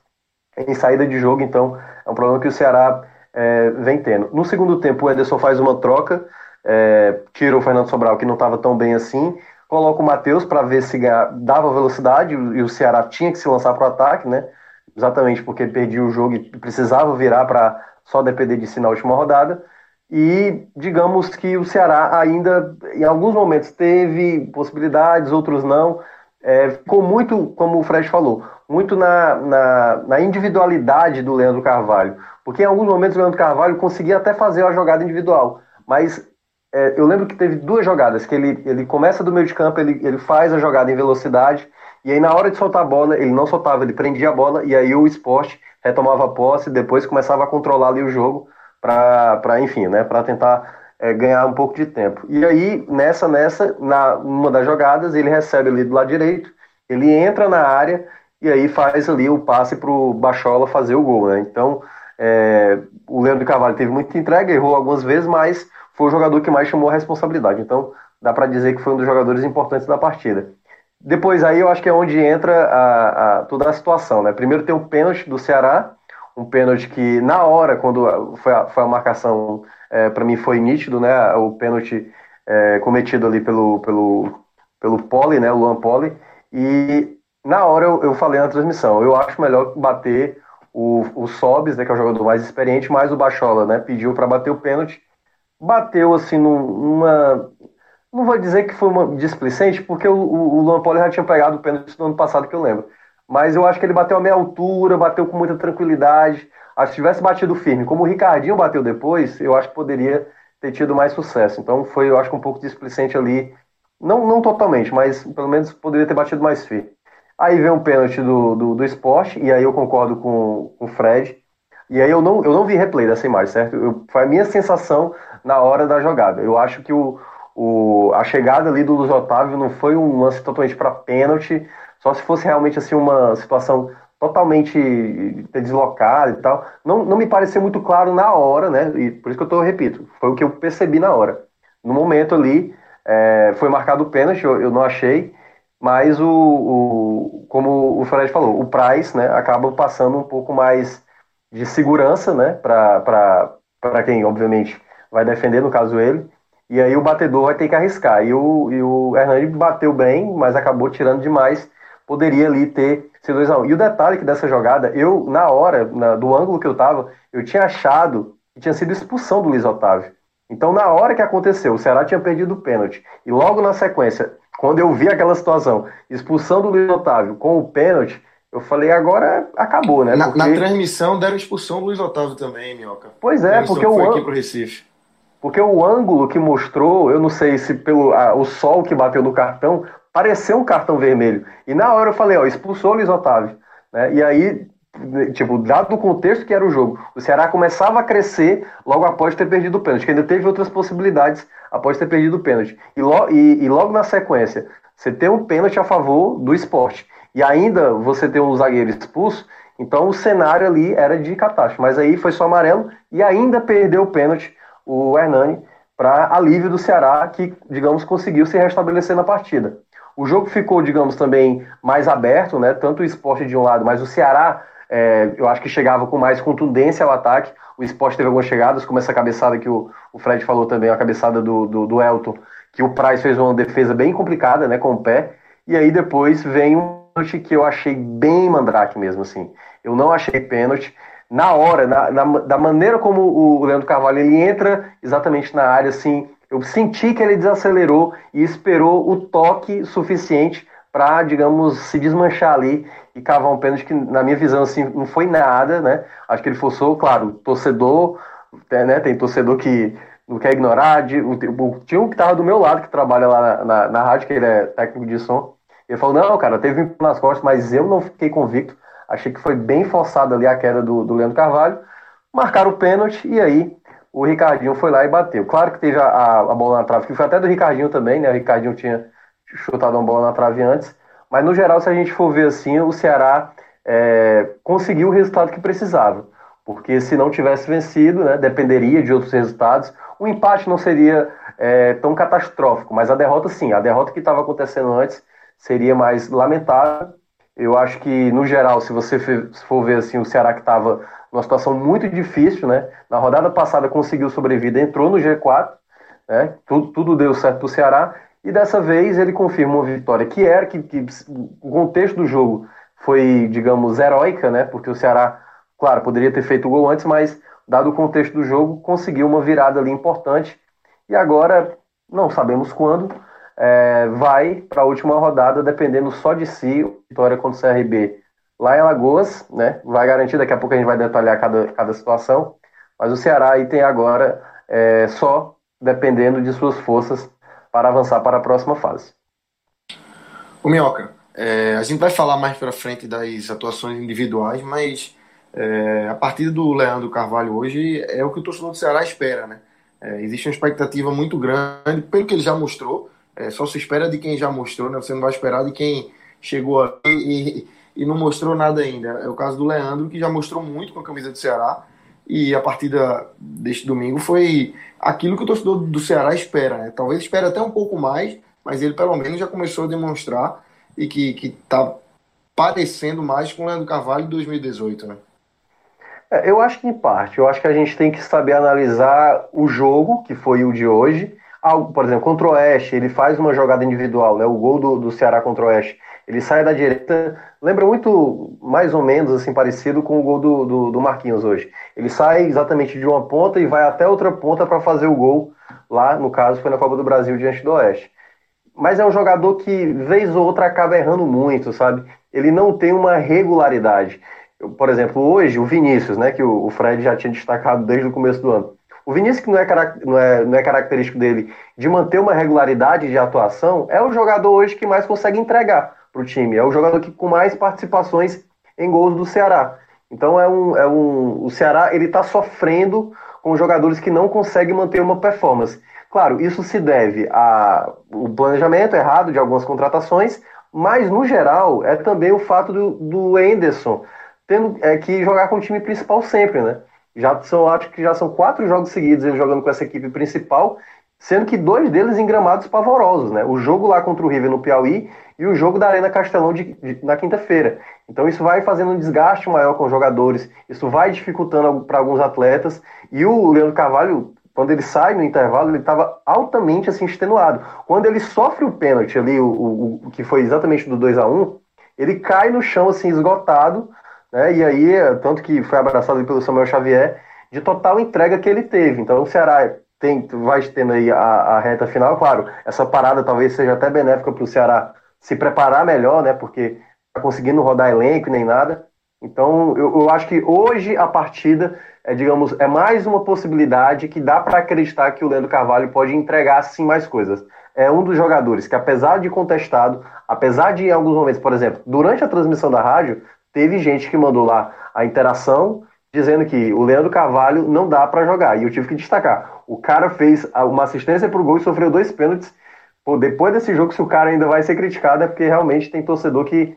em saída de jogo, então é um problema que o Ceará é, vem tendo. No segundo tempo, o Ederson faz uma troca, é, tira o Fernando Sobral, que não estava tão bem assim, coloca o Matheus para ver se dava velocidade e o Ceará tinha que se lançar para o ataque, né? Exatamente porque perdia o jogo e precisava virar para só depender de si na última rodada. E digamos que o Ceará ainda, em alguns momentos, teve possibilidades, outros não. É, ficou muito, como o Fred falou, muito na, na, na, individualidade do Leandro Carvalho. Porque em alguns momentos o Leandro Carvalho conseguia até fazer a jogada individual. Mas é, eu lembro que teve duas jogadas, que ele, ele começa do meio de campo, ele, ele faz a jogada em velocidade, e aí na hora de soltar a bola, ele não soltava, ele prendia a bola, e aí o esporte retomava a posse, depois começava a controlar ali o jogo para, enfim, né, para tentar é, ganhar um pouco de tempo. E aí, nessa, nessa, na uma das jogadas, ele recebe ali do lado direito, ele entra na área e aí faz ali o passe para o Bachola fazer o gol, né? Então, é, o Leandro Carvalho teve muita entrega, errou algumas vezes, mas foi o jogador que mais chamou a responsabilidade. Então, dá para dizer que foi um dos jogadores importantes da partida. Depois aí eu acho que é onde entra a, a, toda a situação, né? Primeiro tem o pênalti do Ceará, um pênalti que na hora, quando foi a, foi a marcação, é, para mim foi nítido, né? O pênalti é, cometido ali pelo, pelo, pelo Poli, né? O Luan Poli. E na hora eu, eu falei na transmissão, eu acho melhor bater o, o Sobis, né? Que é o jogador mais experiente, mais o Bachola, né? Pediu para bater o pênalti. Bateu assim numa. Não vou dizer que foi uma displicente, porque o, o, Luan Poli já tinha pegado o pênalti no ano passado que eu lembro mas eu acho que ele bateu a meia altura, bateu com muita tranquilidade. Acho que se tivesse batido firme, como o Ricardinho bateu depois, eu acho que poderia ter tido mais sucesso. Então foi, eu acho, um pouco displicente ali. Não, não totalmente, mas pelo menos poderia ter batido mais firme. Aí vem um pênalti do, do, do esporte, e aí eu concordo com, com o Fred. E aí eu não, eu não vi replay dessa imagem, certo? Eu, foi a minha sensação na hora da jogada. Eu acho que o, o, a chegada ali do Luiz Otávio não foi um lance totalmente para pênalti, só se fosse realmente assim uma situação totalmente deslocada e tal. Não, não me pareceu muito claro na hora, né? E por isso que eu tô, repito, foi o que eu percebi na hora. No momento ali, é, foi marcado o pênalti, eu, eu, não achei, mas o, o, como o Fred falou, o Price, né, acaba passando um pouco mais de segurança, né, para quem, obviamente, vai defender, no caso ele, e aí o batedor vai ter que arriscar. E o, e o Hernani bateu bem, mas acabou tirando demais poderia ali ter sido 2 a 1 E o detalhe que dessa jogada, eu, na hora, na, do ângulo que eu tava, eu tinha achado que tinha sido expulsão do Luiz Otávio. Então, na hora que aconteceu, o Ceará tinha perdido o pênalti. E logo na sequência, quando eu vi aquela situação, expulsão do Luiz Otávio com o pênalti, eu falei, agora acabou, né? Na, porque... na transmissão deram expulsão do Luiz Otávio também, Minhoca. Pois é, porque o, aqui pro Recife. Porque o ângulo que mostrou, eu não sei se pelo a, o sol que bateu no cartão, pareceu um cartão vermelho. E na hora eu falei, ó, expulsou o Luiz Otávio. Né? E aí, tipo, dado o contexto que era o jogo, o Ceará começava a crescer logo após ter perdido o pênalti, que ainda teve outras possibilidades após ter perdido o pênalti. E, lo, e, e logo na sequência, você tem um pênalti a favor do esporte. E ainda você tem um zagueiro expulso, então o cenário ali era de catástrofe. Mas aí foi só amarelo e ainda perdeu o pênalti o Hernani para alívio do Ceará, que, digamos, conseguiu se restabelecer na partida. O jogo ficou, digamos, também mais aberto, né? Tanto o esporte de um lado, mas o Ceará, é, eu acho que chegava com mais contundência ao ataque. O esporte teve algumas chegadas, como essa cabeçada que o, o Fred falou também, a cabeçada do, do, do Elton, que o Price fez uma defesa bem complicada, né? Com o pé. E aí depois vem um pênalti que eu achei bem mandrake mesmo, assim. Eu não achei pênalti. Na hora, na, na, da maneira como o Leandro Carvalho ele entra exatamente na área, assim, eu senti que ele desacelerou e esperou o toque suficiente para, digamos, se desmanchar ali e cavar um pênalti que, na minha visão, assim, não foi nada, né? Acho que ele forçou, claro, torcedor, né? Tem torcedor que não quer ignorar. De, o, o, tinha um que estava do meu lado, que trabalha lá na, na, na, rádio, que ele é técnico de som. Ele falou, não, cara, teve um nas costas, mas eu não fiquei convicto. Achei que foi bem forçada ali a queda do, do Leandro Carvalho. Marcaram o pênalti e aí o Ricardinho foi lá e bateu. Claro que teve a, a, bola na trave, que foi até do Ricardinho também, né? O Ricardinho tinha chutado uma bola na trave antes. Mas no geral, se a gente for ver assim, o Ceará é, conseguiu o resultado que precisava. Porque se não tivesse vencido, né, dependeria de outros resultados. O empate não seria é, tão catastrófico, mas a derrota sim, a derrota que estava acontecendo antes seria mais lamentável. Eu acho que, no geral, se você for ver assim, o Ceará que estava numa situação muito difícil, né? Na rodada passada conseguiu sobreviver, entrou no G4, né? Tudo, tudo deu certo para o Ceará. E dessa vez ele confirma uma vitória que era, que, que o contexto do jogo foi, digamos, heróica, né? Porque o Ceará, claro, poderia ter feito o gol antes, mas dado o contexto do jogo, conseguiu uma virada ali importante. E agora, não sabemos quando, é, vai para a última rodada, dependendo só de si. Vitória contra o CRB lá em Alagoas, né? Vai garantir, daqui a pouco a gente vai detalhar cada, cada situação. Mas o Ceará aí tem agora é, só dependendo de suas forças para avançar para a próxima fase. O Minhoca, é, a gente vai falar mais para frente das atuações individuais, mas é, a partida do Leandro Carvalho hoje é o que o torcedor do Ceará espera, né? É, existe uma expectativa muito grande pelo que ele já mostrou. É, só se espera de quem já mostrou, né? Você não vai esperar de quem chegou aqui e, e não mostrou nada ainda. É o caso do Leandro, que já mostrou muito com a camisa do Ceará. E a partida deste domingo foi aquilo que o torcedor do Ceará espera, né? Talvez espere até um pouco mais, mas ele pelo menos já começou a demonstrar e que, que tá parecendo mais com o Leandro Carvalho de 2018, né? É, eu acho que em parte, eu acho que a gente tem que saber analisar o jogo, que foi o de hoje. Por exemplo, contra o Oeste, ele faz uma jogada individual, né? O gol do, do Ceará contra o Oeste. Ele sai da direita, lembra muito, mais ou menos, assim, parecido com o gol do, do, do Marquinhos hoje. Ele sai exatamente de uma ponta e vai até outra ponta para fazer o gol. Lá, no caso, foi na Copa do Brasil diante do Oeste mas é um jogador que, vez ou outra, acaba errando muito, sabe? Ele não tem uma regularidade. Por exemplo, hoje, o Vinícius, né, que o Fred já tinha destacado desde o começo do ano. O Vinícius, que não é, não é, não é característico dele de manter uma regularidade de atuação, é o jogador hoje que mais consegue entregar para o time. É o jogador que com mais participações em gols do Ceará. Então é um, é um o Ceará ele está sofrendo com jogadores que não conseguem manter uma performance. Claro, isso se deve ao planejamento errado de algumas contratações, mas no geral é também o fato do, do Anderson tendo é, que jogar com o time principal sempre, né? Já são, acho que já são quatro jogos seguidos ele jogando com essa equipe principal, sendo que dois deles em gramados pavorosos, né? O jogo lá contra o River no Piauí e o jogo da Arena Castelão de, de, na quinta-feira. Então isso vai fazendo um desgaste maior com os jogadores, isso vai dificultando para alguns atletas. E o Leandro Carvalho quando ele sai no intervalo, ele estava altamente assim, extenuado. Quando ele sofre o pênalti ali, o, o, o que foi exatamente do 2 a 1 ele cai no chão assim, esgotado, né? E aí, tanto que foi abraçado pelo Samuel Xavier, de total entrega que ele teve. Então o Ceará tem, vai tendo aí a, a reta final, claro, essa parada talvez seja até benéfica para o Ceará se preparar melhor, né? Porque tá conseguindo rodar elenco nem nada. Então eu, eu acho que hoje a partida é, digamos, é mais uma possibilidade que dá para acreditar que o Leandro Carvalho pode entregar sim mais coisas. É um dos jogadores que, apesar de contestado, apesar de em alguns momentos, por exemplo, durante a transmissão da rádio, teve gente que mandou lá a interação dizendo que o Leandro Carvalho não dá para jogar. E eu tive que destacar. O cara fez uma assistência para o gol e sofreu dois pênaltis. Pô, depois desse jogo, se o cara ainda vai ser criticado, é porque realmente tem torcedor que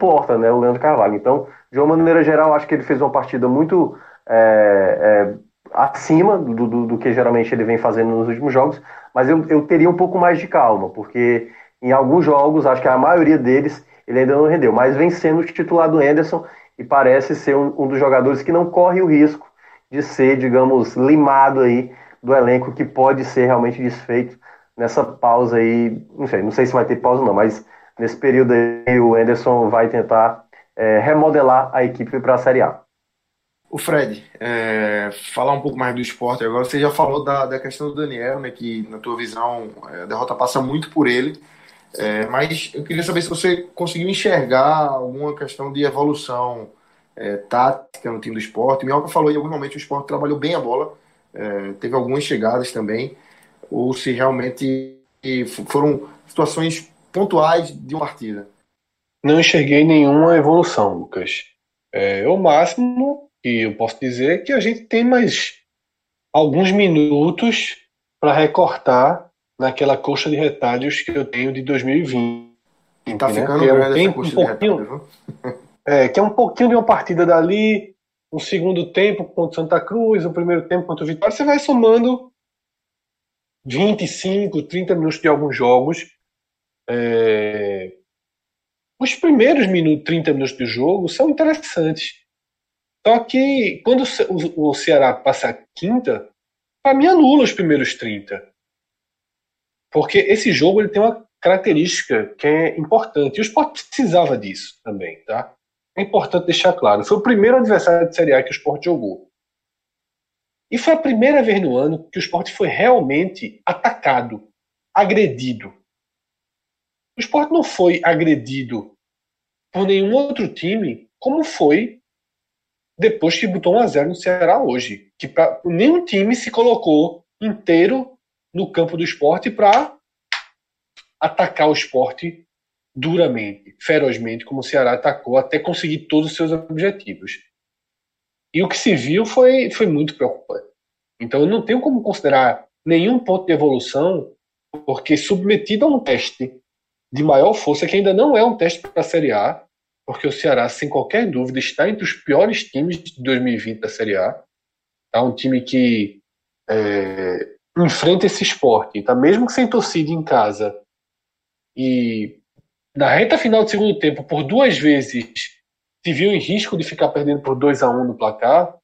importa, né? O Leandro Carvalho. Então, de uma maneira geral, acho que ele fez uma partida muito é, é, acima do, do, do, que geralmente ele vem fazendo nos últimos jogos, mas eu, eu teria um pouco mais de calma, porque em alguns jogos, acho que a maioria deles, ele ainda não rendeu, mas vem sendo titular do Anderson e parece ser um, um dos jogadores que não corre o risco de ser, digamos, limado aí do elenco que pode ser realmente desfeito nessa pausa aí, sei, não sei se vai ter pausa não, mas nesse período aí o Anderson vai tentar é, remodelar a equipe para a Série A. O Fred, é, falar um pouco mais do esporte agora. Você já falou da, da questão do Daniel, né? Que na tua visão é, a derrota passa muito por ele. É, mas eu queria saber se você conseguiu enxergar alguma questão de evolução é, tática no time do esporte. O Minhoca falou em algum momento o esporte trabalhou bem a bola, é, teve algumas chegadas também, ou se realmente foram situações pontuais de uma partida. Não enxerguei nenhuma evolução, Lucas. É, o máximo que eu posso dizer que a gente tem mais alguns minutos para recortar naquela coxa de retalhos que eu tenho de 2020. Tá né? ficando que é um, um pouquinho, é, que é um pouquinho de uma partida dali, um segundo tempo contra Santa Cruz, um primeiro tempo contra o Vitória, você vai somando 25, 30 minutos de alguns jogos. É... Os primeiros minutos, 30 minutos do jogo são interessantes. Só que quando o Ceará passa a quinta, para mim anula os primeiros 30. Porque esse jogo ele tem uma característica que é importante. E o Sport precisava disso também, tá? É importante deixar claro. Foi o primeiro adversário de Série A que o Sport jogou. E foi a primeira vez no ano que o Sport foi realmente atacado, agredido. O Sport não foi agredido por nenhum outro time, como foi depois que botou 1 a 0 no Ceará hoje. Que pra, nenhum time se colocou inteiro no campo do esporte para atacar o esporte duramente, ferozmente, como o Ceará atacou, até conseguir todos os seus objetivos. E o que se viu foi, foi muito preocupante. Então eu não tenho como considerar nenhum ponto de evolução, porque submetido a um teste de maior força, que ainda não é um teste para a Série A, porque o Ceará, sem qualquer dúvida, está entre os piores times de 2020 da Série A. Tá um time que é, enfrenta esse esporte, tá? mesmo que sem torcida em casa. E na reta final do segundo tempo, por duas vezes, se viu em risco de ficar perdendo por 2 a 1 um no placar.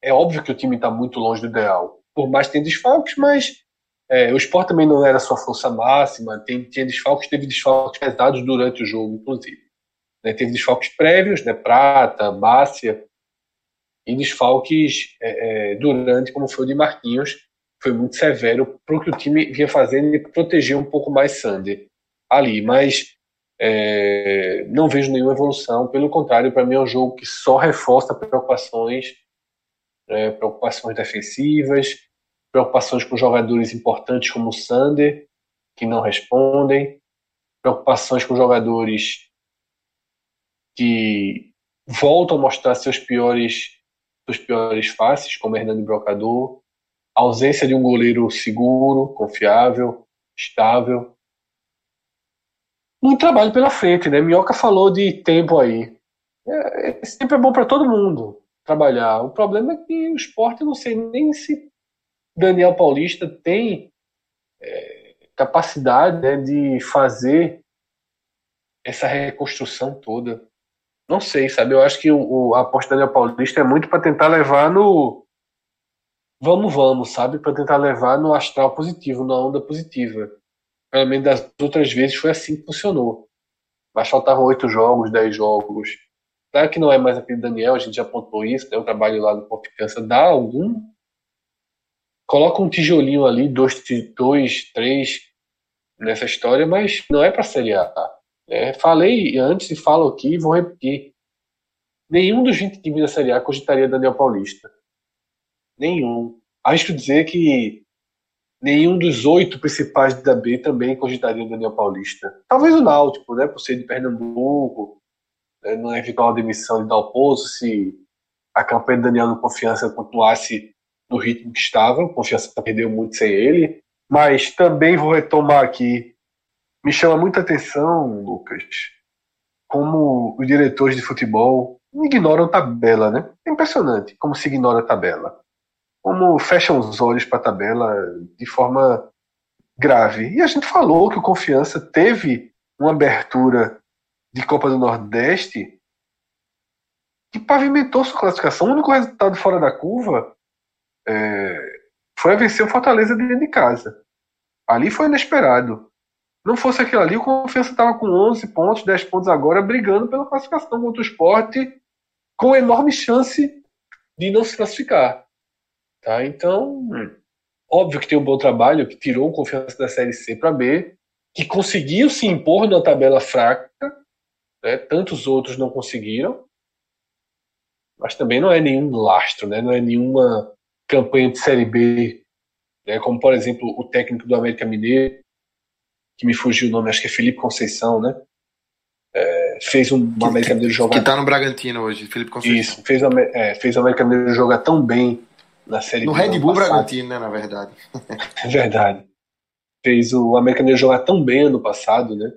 É óbvio que o time está muito longe do ideal. Por mais que tenha desfalques, mas é, o esporte também não era sua força máxima. Tem, tinha desfalques, teve desfalques pesados durante o jogo, inclusive. Né, teve desfalques prévios, né, Prata, Bácia, e desfalques é, é, durante, como foi o de Marquinhos, foi muito severo para o que o time vinha fazendo e proteger um pouco mais Sander ali. Mas é, não vejo nenhuma evolução, pelo contrário, para mim é um jogo que só reforça preocupações, é, preocupações defensivas, preocupações com jogadores importantes como o Sander, que não respondem, preocupações com jogadores que voltam a mostrar seus piores seus piores faces, como Hernando Brocador, a ausência de um goleiro seguro, confiável, estável. Muito trabalho pela frente, né? Minhoca falou de tempo aí. É, tempo é bom para todo mundo trabalhar. O problema é que o esporte, não sei nem se Daniel Paulista tem é, capacidade né, de fazer essa reconstrução toda. Não sei, sabe? Eu acho que o, o a aposta da Paulista é muito para tentar levar no. Vamos, vamos, sabe? Para tentar levar no astral positivo, na onda positiva. Pelo menos das outras vezes foi assim que funcionou. Mas faltavam oito jogos, dez jogos. Claro que não é mais aquele Daniel, a gente já apontou isso, né? o trabalho lá do Confiança dá algum. Coloca um tijolinho ali, dois, dois três nessa história, mas não é para Série A. É, falei antes e falo aqui e vou repetir. Nenhum dos 20 times da Série A cogitaria Daniel Paulista. Nenhum. Acho dizer que nenhum dos oito principais da B também cogitaria Daniel Paulista. Talvez o Náutico, né, por ser de Pernambuco, né, não eventual demissão de Dalpozo, se a campanha de Daniel no Confiança continuasse no ritmo que estava. O Confiança perdeu muito sem ele. Mas também vou retomar aqui me chama muita atenção, Lucas, como os diretores de futebol ignoram tabela, né? É impressionante como se ignora a tabela. Como fecham os olhos para a tabela de forma grave. E a gente falou que o Confiança teve uma abertura de Copa do Nordeste que pavimentou sua classificação. O único resultado fora da curva é, foi vencer o Fortaleza dentro de casa. Ali foi inesperado. Não fosse aquilo ali, o Confiança estava com 11 pontos, 10 pontos agora, brigando pela classificação contra o esporte, com enorme chance de não se classificar. Tá? Então, óbvio que tem um bom trabalho, que tirou Confiança da Série C para B, que conseguiu se impor na tabela fraca, né? tantos outros não conseguiram, mas também não é nenhum lastro, né? não é nenhuma campanha de Série B, né? como por exemplo o técnico do América Mineiro, que me fugiu o nome, acho que é Felipe Conceição, né? É, fez um que, América Mineiro jogar. Que tá no Bragantino hoje, Felipe Conceição. Isso, fez, é, fez o América Mineiro jogar tão bem na série No Red Bull passado. Bragantino, né, na verdade. É verdade. Fez o América Mineiro jogar tão bem ano passado, né?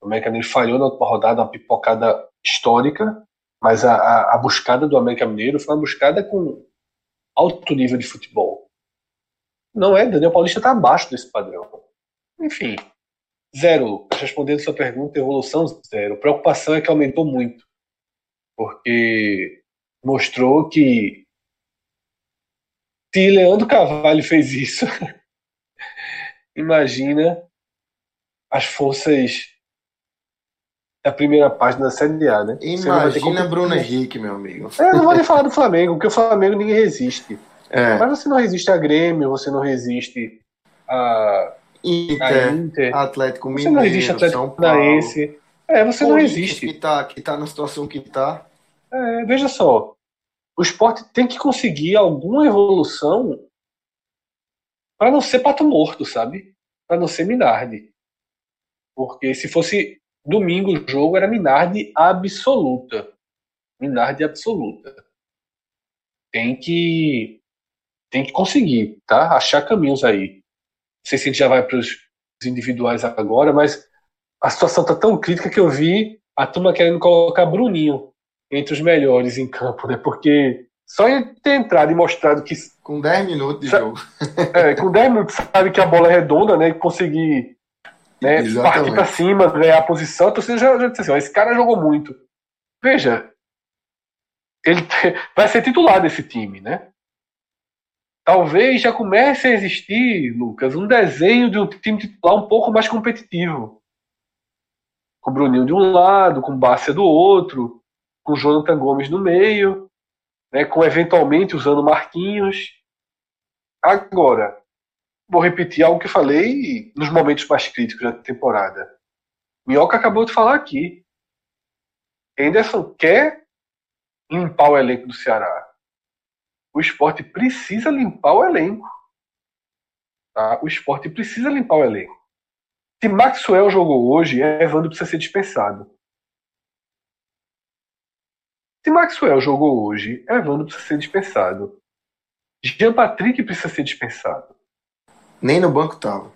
O América Mineiro falhou na última rodada, uma pipocada histórica, mas a, a, a buscada do América Mineiro foi uma buscada com alto nível de futebol. Não é, Daniel Paulista está abaixo desse padrão. Enfim, Zero, respondendo sua pergunta, evolução zero. Preocupação é que aumentou muito, porque mostrou que se Leandro Carvalho fez isso, imagina as forças da primeira página da Série A, né? Imagina Bruno Henrique, meu amigo. É, não vou nem falar do Flamengo, porque o Flamengo ninguém resiste. É. Mas você não resiste a Grêmio, você não resiste a Inter, a Inter. Atlético Mineiro, você não resiste Atlético Paranaense. É, você não resiste. Que tá, que tá na situação que tá. É, veja só, o esporte tem que conseguir alguma evolução para não ser pato morto, sabe? Para não ser Minardi. Porque se fosse domingo o jogo, era Minardi absoluta. Minardi absoluta. Tem que tem que conseguir, tá? Achar caminhos aí. Não sei se a gente já vai para os individuais agora, mas a situação tá tão crítica que eu vi a turma querendo colocar Bruninho entre os melhores em campo, né? Porque só em ter entrado e mostrado que. Com 10 minutos de jogo. É, com 10 minutos sabe que a bola é redonda, né? E conseguir né, partir para cima, ganhar a posição, a torcida já, já disse assim: ó, esse cara jogou muito. Veja, ele vai ser titular desse time, né? Talvez já comece a existir, Lucas, um desenho de um time titular um pouco mais competitivo. Com o Bruninho de um lado, com o Bárcia do outro, com o Jonathan Gomes no meio, né, com eventualmente usando Marquinhos. Agora, vou repetir algo que falei nos momentos mais críticos da temporada. Minhoca acabou de falar aqui. Henderson quer limpar o elenco do Ceará. O esporte precisa limpar o elenco. Tá? O esporte precisa limpar o elenco. Se Maxwell jogou hoje, Evandro precisa ser dispensado. Se Maxwell jogou hoje, Evandro precisa ser dispensado. Jean Patrick precisa ser dispensado. Nem no banco tava.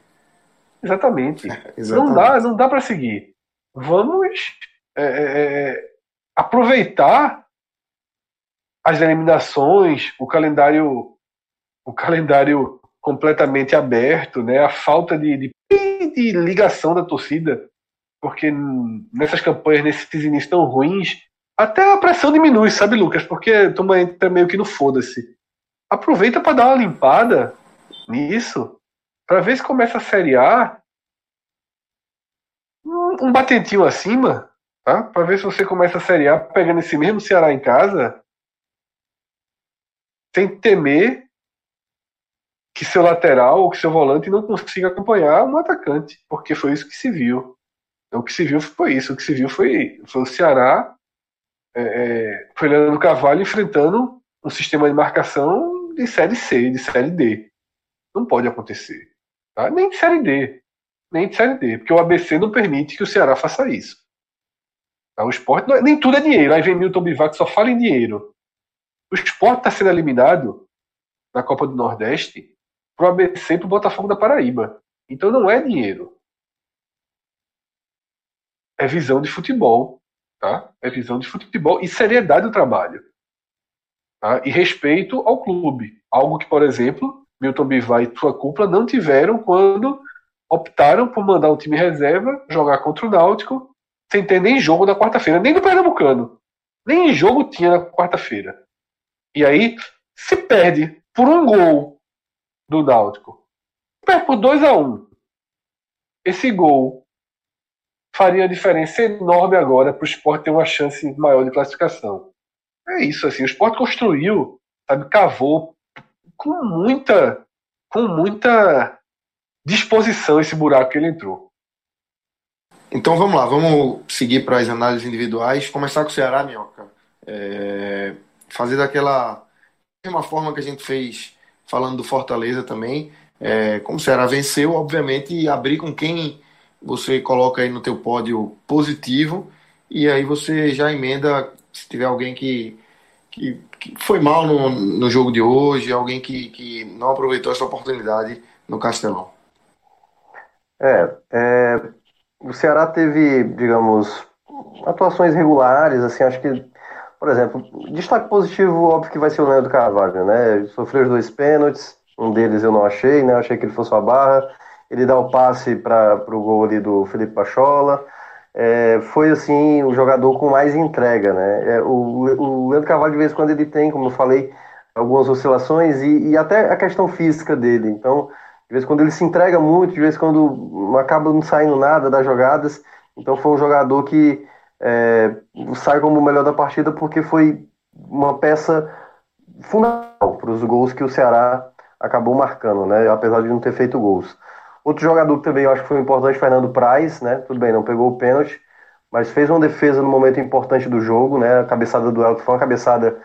Exatamente. Exatamente. Não dá, não dá para seguir. Vamos é, é, é, aproveitar as eliminações, o calendário, o calendário completamente aberto, né? A falta de, de, de ligação da torcida, porque nessas campanhas, nesses inícios tão ruins, até a pressão diminui, sabe, Lucas? Porque a turma entra meio que no foda-se. Aproveita para dar uma limpada nisso, para ver se começa a Série A um, um batentinho acima, tá? Para ver se você começa a Série A pegando esse mesmo Ceará em casa, sem temer que seu lateral ou que seu volante não consiga acompanhar um atacante, porque foi isso que se viu. Então, o que se viu foi isso, o que se viu foi, foi o Ceará é, é, foi Leandro Carvalho enfrentando um sistema de marcação de série C, de série D. Não pode acontecer. Tá? Nem de série D. Nem de série D. Porque o ABC não permite que o Ceará faça isso. Tá? O esporte, é, nem tudo é dinheiro. Aí vem Milton Bivac só fala em dinheiro. O esporte está sendo eliminado na Copa do Nordeste pro ABC e pro Botafogo da Paraíba. Então não é dinheiro. É visão de futebol tá? É visão de futebol e seriedade do trabalho. Tá? E respeito ao clube. Algo que, por exemplo, Milton Bivar e sua cúpula não tiveram quando optaram por mandar um time reserva jogar contra o Náutico sem ter nem jogo na quarta-feira, nem do Pernambucano. Nem jogo tinha na quarta-feira. E aí se perde por um gol do Náutico. Perde por 2 a 1 um. Esse gol faria diferença enorme agora para o esporte ter uma chance maior de classificação. É isso, assim, o esporte construiu, sabe, cavou com muita, com muita disposição esse buraco que ele entrou. Então vamos lá, vamos seguir para as análises individuais. Começar com o Ceará, Minhoca. É, fazer daquela mesma forma que a gente fez falando do Fortaleza também. É, como o Ceará venceu, obviamente, e abrir com quem você coloca aí no teu pódio positivo e aí você já emenda se tiver alguém que, que, que foi mal no, no jogo de hoje, alguém que, que não aproveitou essa oportunidade no Castelão. É, é, o Ceará teve, digamos, atuações regulares, assim, acho que, por exemplo, destaque positivo, óbvio que vai ser o Leandro Carvalho, né? Sofreu os dois pênaltis, um deles eu não achei, né? Eu achei que ele fosse uma barra ele dá o passe para o gol ali do Felipe Pachola. É, foi assim o jogador com mais entrega, né? É, o, o Leandro Carvalho de vez em quando ele tem, como eu falei, algumas oscilações e, e, até a questão física dele. Então, De vez em quando ele se entrega muito, de vez em quando acaba não saindo nada das jogadas. Então foi um jogador que é, sai como o melhor da partida porque foi uma peça fundamental para os gols que o Ceará acabou marcando, né? Apesar de não ter feito gols. Outro jogador que também eu acho que foi importante, Fernando Praz, né? Tudo bem, não pegou o pênalti, mas fez uma defesa no momento importante do jogo, né? A cabeçada do Elton foi uma cabeçada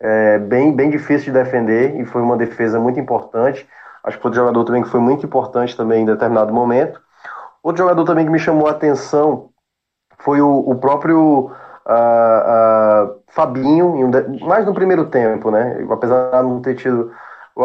é, bem, bem difícil de defender e foi uma defesa muito importante. Acho que outro jogador também que foi muito importante também em determinado momento. Outro jogador também que me chamou a atenção foi o, o próprio uh, uh, Fabinho, mais no primeiro tempo, né? Apesar de não ter tido.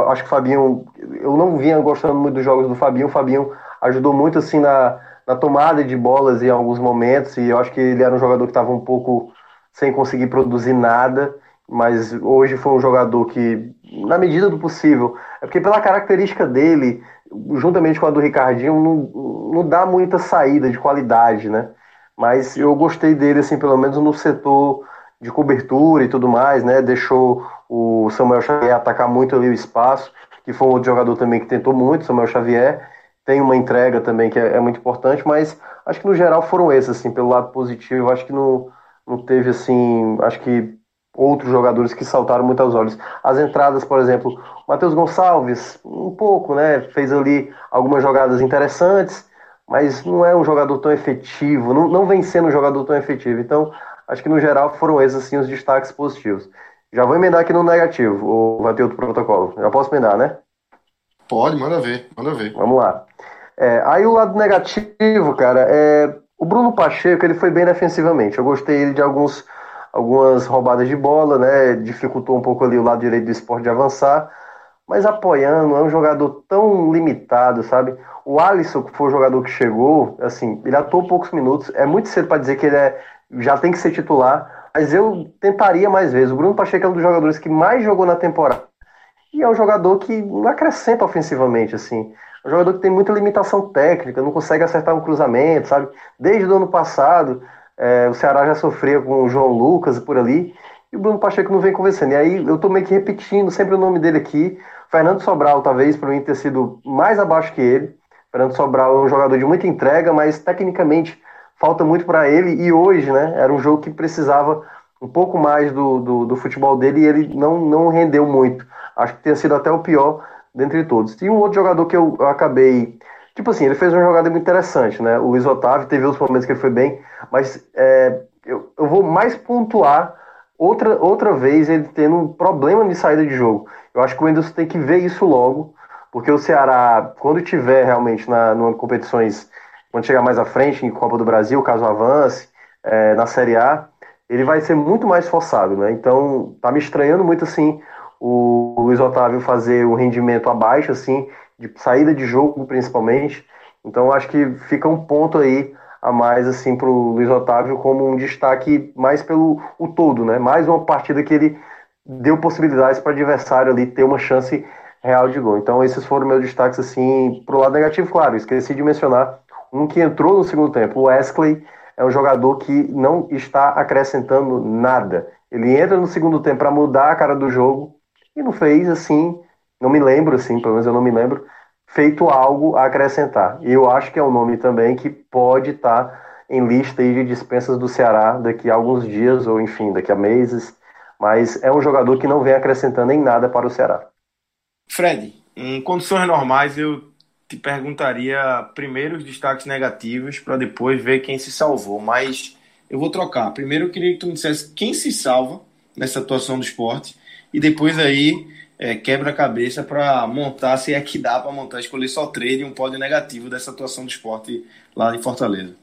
Acho que o Fabinho. Eu não vinha gostando muito dos jogos do Fabinho. O Fabinho ajudou muito assim na, na tomada de bolas em alguns momentos. E eu acho que ele era um jogador que estava um pouco sem conseguir produzir nada. Mas hoje foi um jogador que, na medida do possível, é porque pela característica dele, juntamente com a do Ricardinho, não, não dá muita saída de qualidade, né? mas eu gostei dele, assim, pelo menos no setor de cobertura e tudo mais, né? Deixou o Samuel Xavier atacar muito ali o espaço, que foi um outro jogador também que tentou muito, Samuel Xavier. Tem uma entrega também que é, é muito importante, mas acho que no geral foram esses, assim, pelo lado positivo. Acho que não, não teve, assim, acho que outros jogadores que saltaram muito aos olhos. As entradas, por exemplo, Matheus Gonçalves, um pouco, né? Fez ali algumas jogadas interessantes, mas não é um jogador tão efetivo, não, não vem sendo um jogador tão efetivo. Então, acho que no geral foram esses assim, os destaques positivos. Já vou emendar aqui no negativo, ou vai ter outro protocolo? Já posso emendar, né? Pode, manda ver, manda ver. Vamos lá. É, aí o lado negativo, cara, é o Bruno Pacheco, ele foi bem defensivamente. Eu gostei ele de alguns, algumas roubadas de bola, né? Dificultou um pouco ali o lado direito do esporte de avançar. Mas apoiando, é um jogador tão limitado, sabe? O Alisson, que foi o jogador que chegou, assim, ele atuou poucos minutos. É muito cedo para dizer que ele é, já tem que ser titular, mas eu tentaria mais vezes. O Bruno Pacheco é um dos jogadores que mais jogou na temporada. E é um jogador que não acrescenta ofensivamente, assim. É um jogador que tem muita limitação técnica, não consegue acertar um cruzamento, sabe? Desde o ano passado, é, o Ceará já sofria com o João Lucas por ali, e o Bruno Pacheco não vem convencendo. E aí eu tô meio que repetindo sempre o nome dele aqui. Fernando Sobral, talvez, para mim, ter sido mais abaixo que ele. Fernando Sobral é um jogador de muita entrega, mas tecnicamente falta muito para ele. E hoje, né, era um jogo que precisava um pouco mais do, do, do, futebol dele e ele não, não rendeu muito. Acho que tenha sido até o pior dentre todos. E um outro jogador que eu, eu acabei. Tipo assim, ele fez uma jogada muito interessante, né? O Luiz Otávio teve outros momentos que ele foi bem, mas é, eu, eu vou mais pontuar outra, outra vez ele tendo um problema de saída de jogo. Eu acho que o Enderson tem que ver isso logo porque o Ceará, quando tiver realmente na, numa competições, quando chegar mais à frente, em Copa do Brasil, caso avance, é, na Série A, ele vai ser muito mais forçado, né? Então, tá me estranhando muito, assim, o Luiz Otávio fazer um rendimento abaixo, assim, de saída de jogo, principalmente. Então, acho que fica um ponto aí a mais, assim, pro Luiz Otávio como um destaque mais pelo o todo, né? Mais uma partida que ele deu possibilidades para o adversário ali ter uma chance real de gol. Então esses foram meus destaques assim pro lado negativo, claro. Esqueci de mencionar um que entrou no segundo tempo. O Wesley é um jogador que não está acrescentando nada. Ele entra no segundo tempo para mudar a cara do jogo e não fez assim, não me lembro assim, pelo menos eu não me lembro, feito algo a acrescentar. E eu acho que é um nome também que pode estar tá em lista de dispensas do Ceará daqui a alguns dias ou enfim, daqui a meses, mas é um jogador que não vem acrescentando em nada para o Ceará. Fred, em condições normais eu te perguntaria primeiro os destaques negativos para depois ver quem se salvou, mas eu vou trocar. Primeiro eu queria que tu me dissesse quem se salva nessa atuação do esporte e depois aí é, quebra a cabeça para montar se é que dá para montar, escolher só três e um pódio negativo dessa atuação do esporte lá em Fortaleza.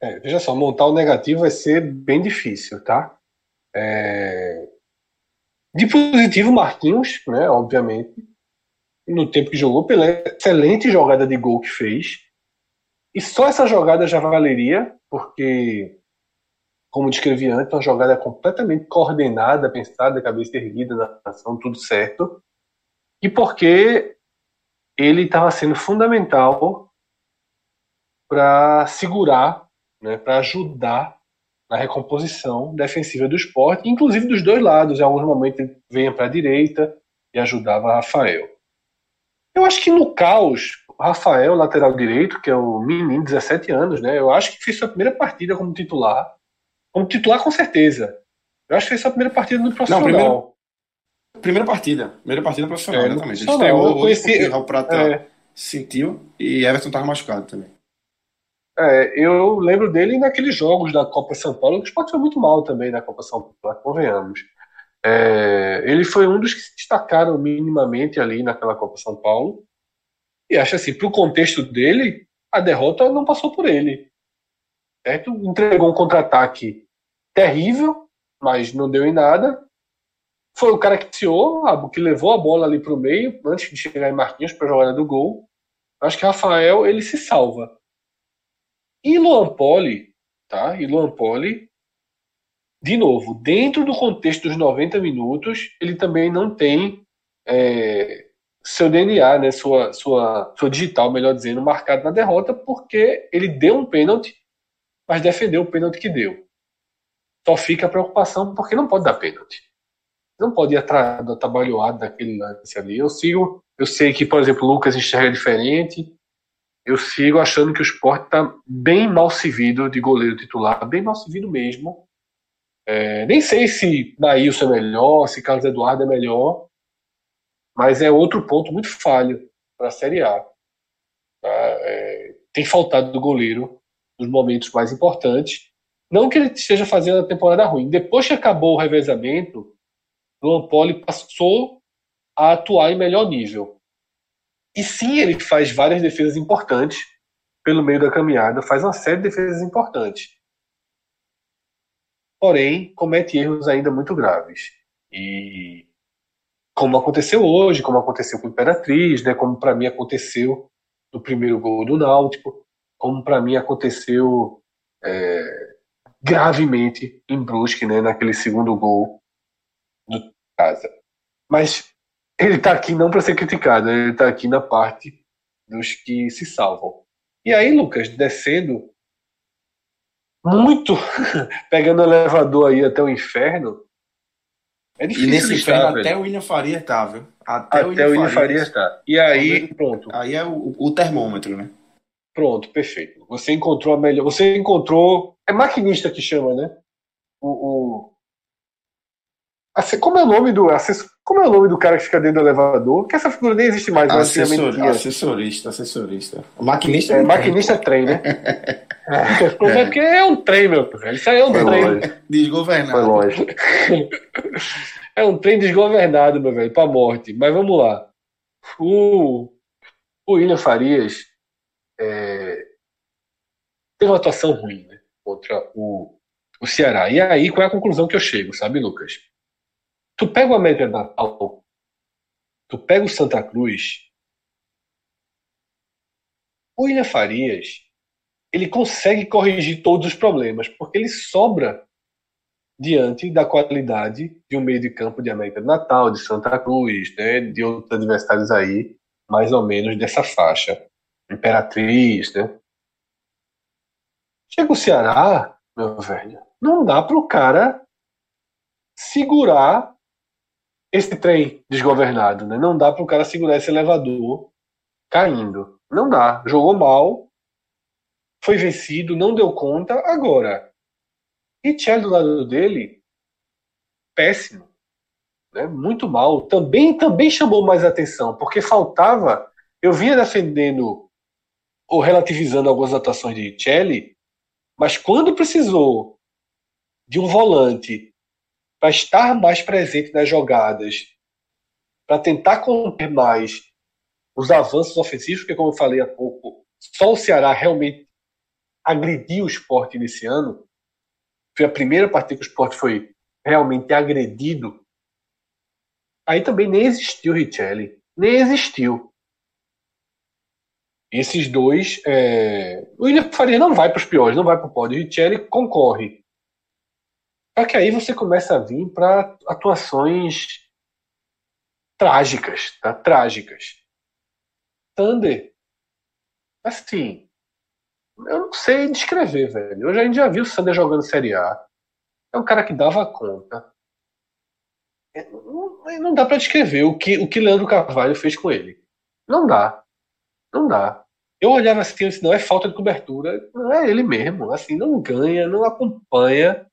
É, veja só, montar o negativo vai ser bem difícil, tá? É, de positivo, Marquinhos, né, obviamente, no tempo que jogou, pela excelente jogada de gol que fez. E só essa jogada já valeria, porque, como descrevi antes, uma jogada completamente coordenada, pensada, cabeça erguida, na ação, tudo certo. E porque ele estava sendo fundamental para segurar, né, para ajudar na recomposição defensiva do esporte, inclusive dos dois lados. Em alguns momentos ele vinha para a direita e ajudava Rafael. Eu acho que no caos, o Rafael, lateral direito, que é o menino, 17 anos, né? Eu acho que fez sua primeira partida como titular. Como titular, com certeza. Eu acho que fez sua primeira partida no profissional. Não, primeiro, primeira partida. Primeira partida profissional, é, exatamente. Ele estreou eu conheci, o Prata é, sentiu e Everton estava machucado também. É, eu lembro dele naqueles jogos da Copa São Paulo, que o Sport foi muito mal também na Copa São Paulo, convenhamos. É, ele foi um dos que se destacaram minimamente ali naquela Copa São Paulo. E acho assim, para o contexto dele, a derrota não passou por ele. Certo? Entregou um contra-ataque terrível, mas não deu em nada. Foi o cara que iniciou, que levou a bola ali para o meio, antes de chegar em Marquinhos para a jogada do gol. Acho que Rafael ele se salva. E Luan Poli, tá? E Luan Poli, de novo, dentro do contexto dos 90 minutos, ele também não tem é, seu DNA, né? Sua, sua, sua digital, melhor dizendo, marcado na derrota, porque ele deu um pênalti, mas defendeu o pênalti que deu. Só fica a preocupação porque não pode dar pênalti. Não pode ir atrás da trabalhoada daquele lance ali. Eu sigo, eu sei que, por exemplo, o Lucas enxerga diferente, eu sigo achando que o esporte está bem mal servido de goleiro titular, bem mal servido mesmo. É, nem sei se Maílson é melhor, se Carlos Eduardo é melhor, mas é outro ponto muito falho para a Série A. Tá? É, tem faltado do goleiro nos momentos mais importantes. Não que ele esteja fazendo a temporada ruim. Depois que acabou o revezamento, o Lampoli passou a atuar em melhor nível. E sim, ele faz várias defesas importantes pelo meio da caminhada, faz uma série de defesas importantes. Porém, comete erros ainda muito graves. E como aconteceu hoje, como aconteceu com o Imperatriz, né, como para mim aconteceu no primeiro gol do Náutico, como para mim aconteceu é, gravemente em Brusque, né, naquele segundo gol do casa. Mas ele está aqui não para ser criticado, ele está aqui na parte dos que se salvam. E aí, Lucas, descendo muito, pegando o elevador aí até o inferno. É difícil. E nesse inferno até o William Faria está, viu? Até, até o William, William Faria está. E aí, pronto. Aí é o, o termômetro, né? Pronto, perfeito. Você encontrou a melhor. Você encontrou. É maquinista que chama, né? O, o... Como é o nome do. Como é o nome do cara que fica dentro do elevador? Que essa figura nem existe mais. Assessor, assessorista, assessorista. maquinista é, maquinista trem, né? é, é porque é um trem, meu velho. Isso aí é um Foi trem. Longe. Desgovernado. Foi longe. é um trem desgovernado, meu velho, pra morte. Mas vamos lá. O, o William Farias é, teve uma atuação ruim né, contra o, o Ceará. E aí, qual é a conclusão que eu chego, sabe, Lucas? Tu pega o América Natal, tu pega o Santa Cruz, o William Farias, ele consegue corrigir todos os problemas, porque ele sobra diante da qualidade de um meio de campo de América do Natal, de Santa Cruz, né, de outros adversários aí, mais ou menos dessa faixa. Imperatriz, né? Chega o Ceará, meu velho, não dá para o cara segurar esse trem desgovernado, né? Não dá para o cara segurar esse elevador caindo. Não dá. Jogou mal, foi vencido, não deu conta. Agora, Richel do lado dele, péssimo. Né? Muito mal. Também, também chamou mais atenção, porque faltava. Eu vinha defendendo ou relativizando algumas atuações de Richelli, mas quando precisou de um volante para estar mais presente nas jogadas, para tentar conter mais os avanços ofensivos, porque, como eu falei há pouco, só o Ceará realmente agrediu o esporte nesse ano. Foi a primeira partida que o esporte foi realmente agredido. Aí também nem existiu Richelli. Nem existiu. Esses dois. É... O William Faria não vai para os piores, não vai para o pódio. Richelli concorre. Só que aí você começa a vir para atuações trágicas, tá? Trágicas. Thunder, assim, eu não sei descrever, velho. Já, a gente já viu o Sander jogando Série A. É um cara que dava conta. É, não, não dá para descrever o que o que Leandro Carvalho fez com ele. Não dá. Não dá. Eu olhava assim, não é falta de cobertura, não é ele mesmo. Assim, não ganha, não acompanha.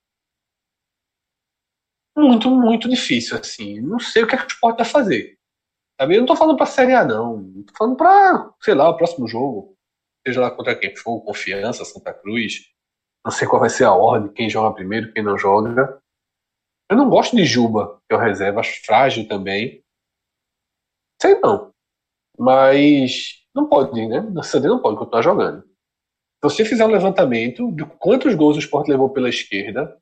Muito, muito difícil, assim. Não sei o que, é o esporte vai fazer. Sabe? Eu não tô falando pra Série A, não. Tô falando pra, sei lá, o próximo jogo. Seja lá contra quem for, Confiança, Santa Cruz. Não sei qual vai ser a ordem, quem joga primeiro, quem não joga. Eu não gosto de Juba, que eu reserva, acho frágil também. Sei não. Mas não pode, né? O Sander não pode continuar jogando. Se você fizer um levantamento de quantos gols o Sport levou pela esquerda,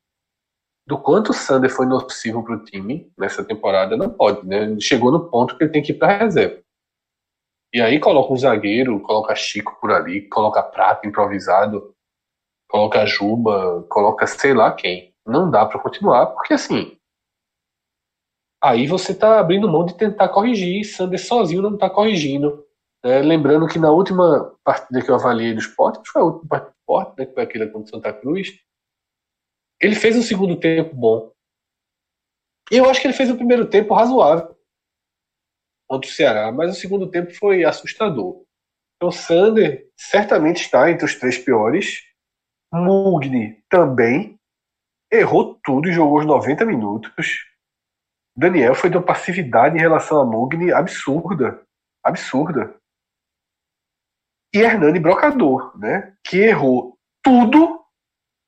do quanto o Sander foi nocivo para o time nessa temporada, não pode, né? Chegou no ponto que ele tem que ir para reserva. E aí coloca um zagueiro, coloca Chico por ali, coloca Prata improvisado, coloca Juba, coloca sei lá quem. Não dá para continuar, porque assim. Aí você tá abrindo mão de tentar corrigir, Sander sozinho não tá corrigindo. Né? Lembrando que na última partida que eu avaliei do esporte, que foi a última partida do esporte, né, que foi aquela contra Santa Cruz, ele fez um segundo tempo bom. E eu acho que ele fez o primeiro tempo razoável contra o Ceará, mas o segundo tempo foi assustador. Então, Sander certamente está entre os três piores. Mugni também. Errou tudo e jogou os 90 minutos. Daniel foi de uma passividade em relação a Mugni absurda. Absurda. E Hernani Brocador, né? Que errou tudo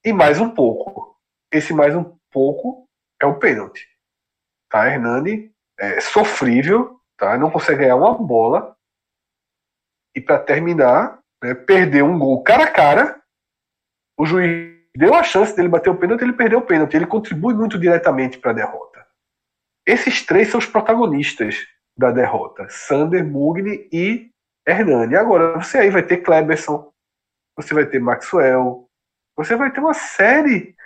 e mais um pouco. Esse mais um pouco é o pênalti. Tá? Hernani é sofrível, tá? Não consegue ganhar uma bola. E para terminar, né, perdeu um gol cara a cara. O juiz deu a chance dele bater o pênalti, ele perdeu o pênalti. Ele contribui muito diretamente para a derrota. Esses três são os protagonistas da derrota: Sander, Mugni e Hernani. Agora, você aí vai ter Kleberson, você vai ter Maxwell, você vai ter uma série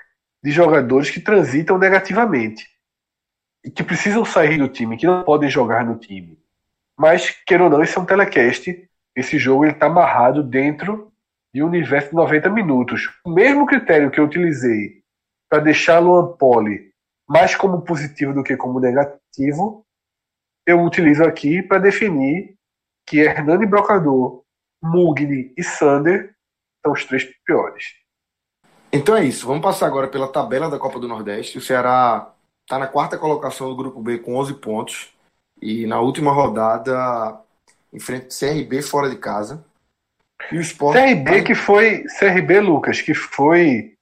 de jogadores que transitam negativamente e que precisam sair do time, que não podem jogar no time. Mas, queira ou não, esse é um telecast. Esse jogo está amarrado dentro de um universo de 90 minutos. O mesmo critério que eu utilizei para deixar Luan Poli mais como positivo do que como negativo, eu utilizo aqui para definir que Hernani Brocador, Mugni e Sander são os três piores. Então é isso. Vamos passar agora pela tabela da Copa do Nordeste. O Ceará está na quarta colocação do Grupo B com 11 pontos. E na última rodada enfrenta o CRB fora de casa. E o Sport CRB que foi CRB Lucas, que foi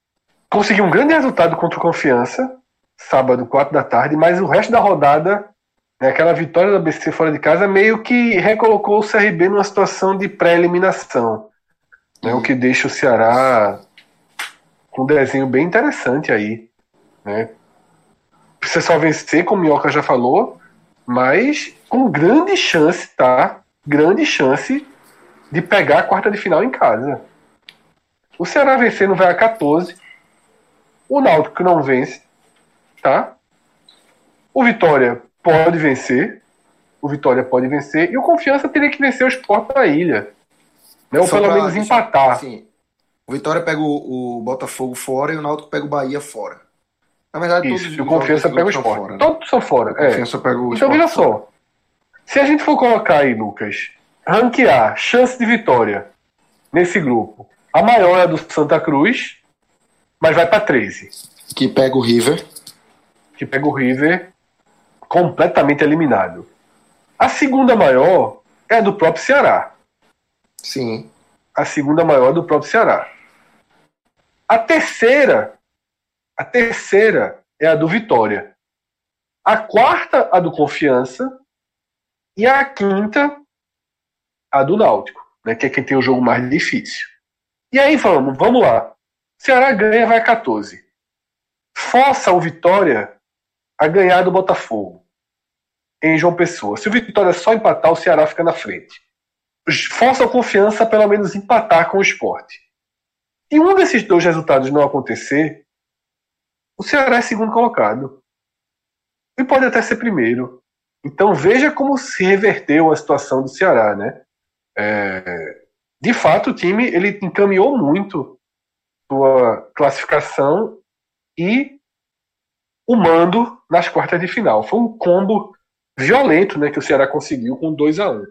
conseguiu um grande resultado contra o Confiança, sábado, 4 da tarde, mas o resto da rodada, né, aquela vitória da BC fora de casa, meio que recolocou o CRB numa situação de pré-eliminação. Né, o que deixa o Ceará um desenho bem interessante aí. Né? Precisa só vencer, como o Minhoca já falou, mas com grande chance, tá? Grande chance de pegar a quarta de final em casa. O Ceará vencendo vai a 14. O Náutico não vence, tá? O Vitória pode vencer. O Vitória pode vencer. E o Confiança teria que vencer o Sport da ilha. Né? Ou Só pelo menos empatar. Assim, o Vitória pega o, o, Botafogo fora e o Náutico pega o Bahia fora. Na verdade, Isso, todos os o Confiança pega o Sport. Fora, né? Todos são fora. É. Confiança pega o então, veja só. Se a gente for colocar aí, Lucas, ranquear chance de vitória nesse grupo, a maior é a do Santa Cruz, mas vai para 13. Que pega o River. Que pega o River completamente eliminado. A segunda maior é a do próprio Ceará. Sim. A segunda maior do próprio Ceará. A terceira, a terceira é a do Vitória. A quarta, a do Confiança. E a quinta, a do Náutico, né, que é quem tem o jogo mais difícil. E aí vamos, vamos lá. Ceará ganha, vai a 14. Força o Vitória a ganhar do Botafogo em João Pessoa. Se o Vitória só empatar, o Ceará fica na frente. Força a confiança pelo menos empatar com o esporte. Se um desses dois resultados não acontecer, o Ceará é segundo colocado. E pode até ser primeiro. Então veja como se reverteu a situação do Ceará, né? É, de fato, o time ele encaminhou muito sua classificação e o mando nas quartas de final. Foi um combo violento né, que o Ceará conseguiu com 2 a 1 um.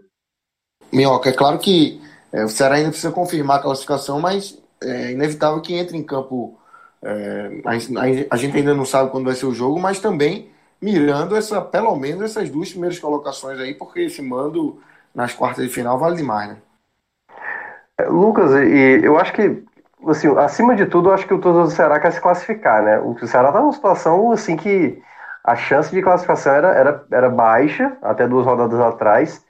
Minhoca, é claro que é, o Ceará ainda precisa confirmar a classificação, mas é inevitável que entre em campo. É, a, a, a, gente ainda não sabe quando vai ser o jogo, mas também mirando essa, pelo menos essas duas primeiras colocações aí, porque esse mando nas quartas de final vale demais, né? É, Lucas, e eu acho que assim, acima de tudo, eu acho que o torcedor do Ceará quer se classificar, né? O Ceará está numa situação assim que a chance de classificação era, era, era baixa, até duas rodadas atrás,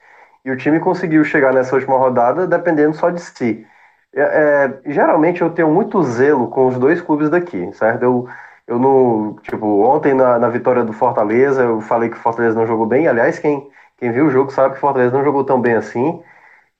e o time conseguiu chegar nessa última rodada dependendo só de si. É, é, geralmente eu tenho muito zelo com os dois clubes daqui, certo? Eu, eu não. Tipo, ontem na, na vitória do Fortaleza, eu falei que o Fortaleza não jogou bem. Aliás, quem, quem viu o jogo sabe que o Fortaleza não jogou tão bem assim.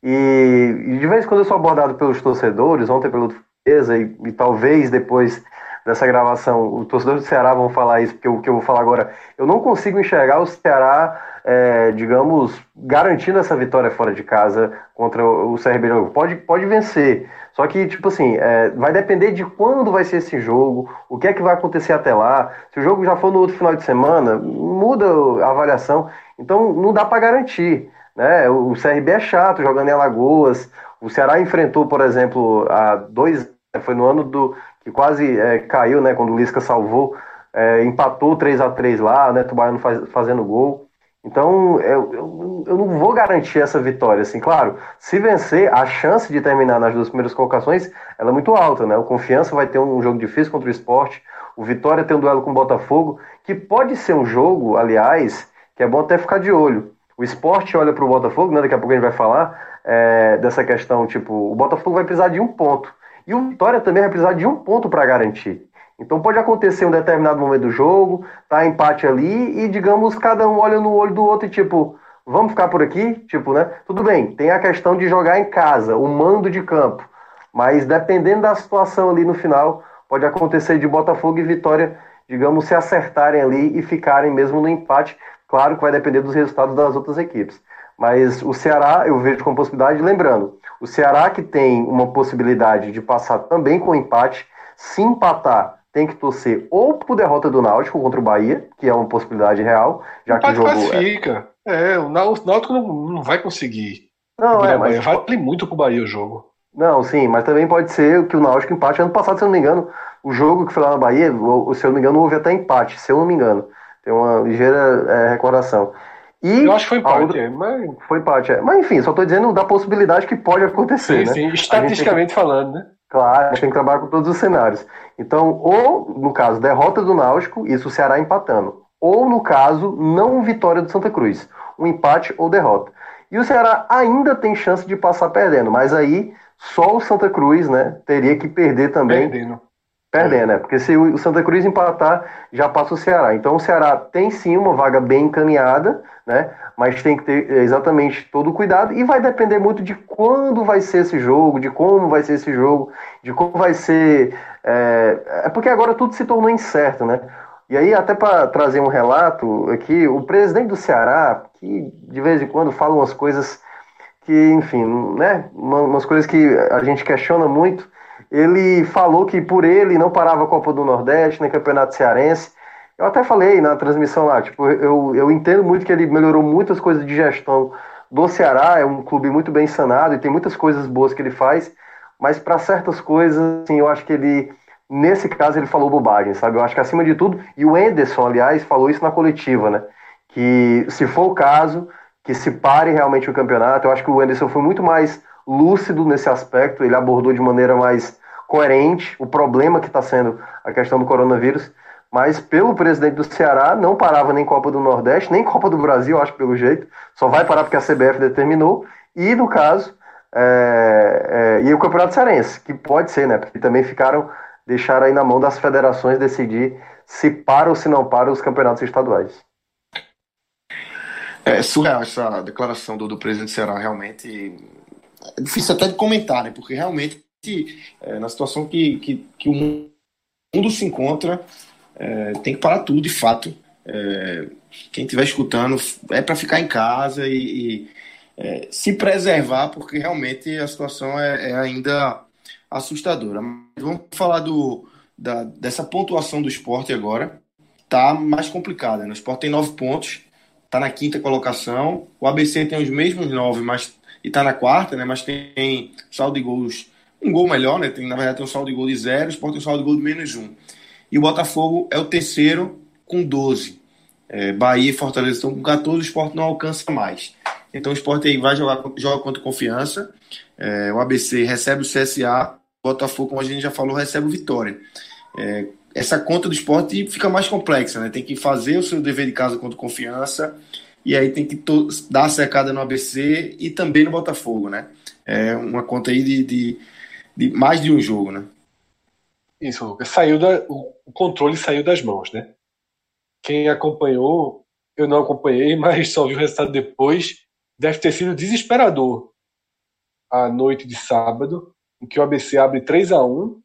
E, e de vez em quando eu sou abordado pelos torcedores, ontem pelo Fortaleza, e, e talvez depois dessa gravação, os torcedores do Ceará vão falar isso, porque o que eu vou falar agora, eu não consigo enxergar o Ceará, é, digamos, garantindo essa vitória fora de casa contra o CRB. Pode, pode vencer, só que, tipo assim, é, vai depender de quando vai ser esse jogo, o que é que vai acontecer até lá. Se o jogo já for no outro final de semana, muda a avaliação. Então, não dá para garantir. Né? O CRB é chato jogando em Alagoas. O Ceará enfrentou, por exemplo, há dois. Foi no ano do que quase é, caiu, né? Quando o Lisca salvou, é, empatou 3 a 3 lá, né? Tubarão faz, fazendo gol. Então, eu, eu, eu, não vou garantir essa vitória, assim, claro, se vencer, a chance de terminar nas duas primeiras colocações, ela é muito alta, né, o Confiança vai ter um jogo difícil contra o Esporte, o Vitória tem um duelo com o Botafogo, que pode ser um jogo, aliás, que é bom até ficar de olho, o Esporte olha para o Botafogo, né, daqui a pouco a gente vai falar é, dessa questão, tipo, o Botafogo vai precisar de um ponto, e o Vitória também vai precisar de um ponto para garantir. Então pode acontecer um determinado momento do jogo, tá empate ali e digamos cada um olha no olho do outro e tipo, vamos ficar por aqui, tipo, né? Tudo bem, tem a questão de jogar em casa, o mando de campo, mas dependendo da situação ali no final, pode acontecer de Botafogo e Vitória, digamos, se acertarem ali e ficarem mesmo no empate. Claro que vai depender dos resultados das outras equipes. Mas o Ceará eu vejo com possibilidade, lembrando, o Ceará que tem uma possibilidade de passar também com empate, se empatar, tem que torcer ou por derrota do Náutico contra o Bahia, que é uma possibilidade real, já que o jogo classifica. É, é o Náutico não, não vai conseguir. Não, é, mas vale muito pro Bahia o jogo. Não, sim, mas também pode ser que o Náutico empate ano passado, se eu não me engano, o jogo que foi lá na Bahia, se eu não me engano, houve até empate, se eu não me engano. Tem uma ligeira é, recordação. E eu acho que foi empate, outra... é, mas... Foi empate, é. Mas enfim, só estou dizendo da possibilidade que pode acontecer, sim, né? Sim, estatisticamente falando, né? Claro, tem que trabalhar com todos os cenários. Então, ou, no caso, derrota do Náutico, isso o Ceará empatando. Ou, no caso, não vitória do Santa Cruz. Um empate ou derrota. E o Ceará ainda tem chance de passar perdendo, mas aí só o Santa Cruz, né, teria que perder também. Perdendo. Perdendo, né? Porque se o Santa Cruz empatar, já passa o Ceará. Então o Ceará tem sim uma vaga bem encaminhada, né? Mas tem que ter exatamente todo o cuidado e vai depender muito de quando vai ser esse jogo, de como vai ser esse jogo, de como vai ser. É, é porque agora tudo se tornou incerto, né? E aí, até para trazer um relato aqui, o presidente do Ceará, que de vez em quando fala umas coisas que, enfim, né? Umas coisas que a gente questiona muito ele falou que por ele não parava a Copa do Nordeste, nem Campeonato Cearense. Eu até falei na transmissão lá, tipo, eu, eu entendo muito que ele melhorou muitas coisas de gestão do Ceará, é um clube muito bem sanado e tem muitas coisas boas que ele faz, mas para certas coisas, assim, eu acho que ele, nesse caso, ele falou bobagem, sabe? Eu acho que acima de tudo, e o Enderson, aliás, falou isso na coletiva, né? Que se for o caso, que se pare realmente o campeonato, eu acho que o Enderson foi muito mais lúcido nesse aspecto, ele abordou de maneira mais coerente o problema que está sendo a questão do coronavírus, mas pelo presidente do Ceará não parava nem Copa do Nordeste, nem Copa do Brasil, acho pelo jeito, só vai parar porque a CBF determinou, e no caso, é, é, e o Campeonato Cearense, que pode ser, né, porque também ficaram, deixaram aí na mão das federações decidir se para ou se não para os campeonatos estaduais. É surreal essa declaração do, do presidente do Ceará, realmente. É difícil até de comentar, né, porque realmente é, na situação que, que, que, o mundo se encontra, é, tem que parar tudo, de fato. É, quem estiver escutando é para ficar em casa e, e se preservar, porque realmente a situação é, é ainda assustadora. Mas vamos falar do, da, dessa pontuação do esporte agora. Tá mais complicada. Né? O esporte tem nove pontos, está na quinta colocação. O ABC tem os mesmos nove, mas e está na quarta, né? Mas tem saldo de gols, um gol melhor, né? Tem, na verdade, tem um saldo de gol de zero, o Sport tem um saldo de gol de menos um. E o Botafogo é o terceiro com 12. É, Bahia e Fortaleza estão com 14, o Sport não alcança mais. Então o Sport aí vai jogar joga contra confiança. É, o ABC recebe o CSA, o Botafogo, como a gente já falou, recebe o Vitória. É, essa conta do esporte fica mais complexa, né? Tem que fazer o seu dever de casa contra confiança e aí tem que dar a secada no ABC e também no Botafogo, né? É uma conta aí de, de, de mais de um jogo, né? Isso, Lucas. Saiu da, o controle saiu das mãos, né? Quem acompanhou, eu não acompanhei, mas só vi o resultado depois. Deve ter sido desesperador a noite de sábado, em que o ABC abre 3 a 1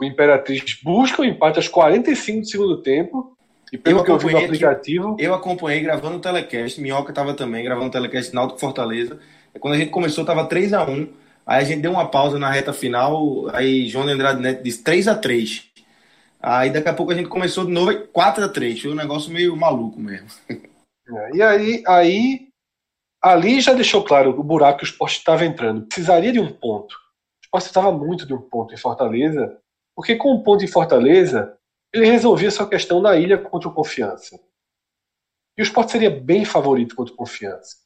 o Imperatriz busca o empate aos 45 do segundo tempo. E pelo eu que eu vi no aplicativo. Eu acompanhei gravando o telecast. Minhoca estava também gravando o telecast Náutico Fortaleza. Quando a gente começou, estava 3 a 1 Aí a gente deu uma pausa na reta final. Aí João Andrade Neto disse 3 a 3 Aí daqui a pouco a gente começou de novo 4 a 3 Foi um negócio meio maluco mesmo. É, e aí, aí ali já deixou claro o buraco que o esporte estava entrando. Precisaria de um ponto. O esporte estava muito de um ponto em Fortaleza porque com o ponto em Fortaleza, ele resolvia sua questão na ilha contra o Confiança. E o Sport seria bem favorito contra o Confiança.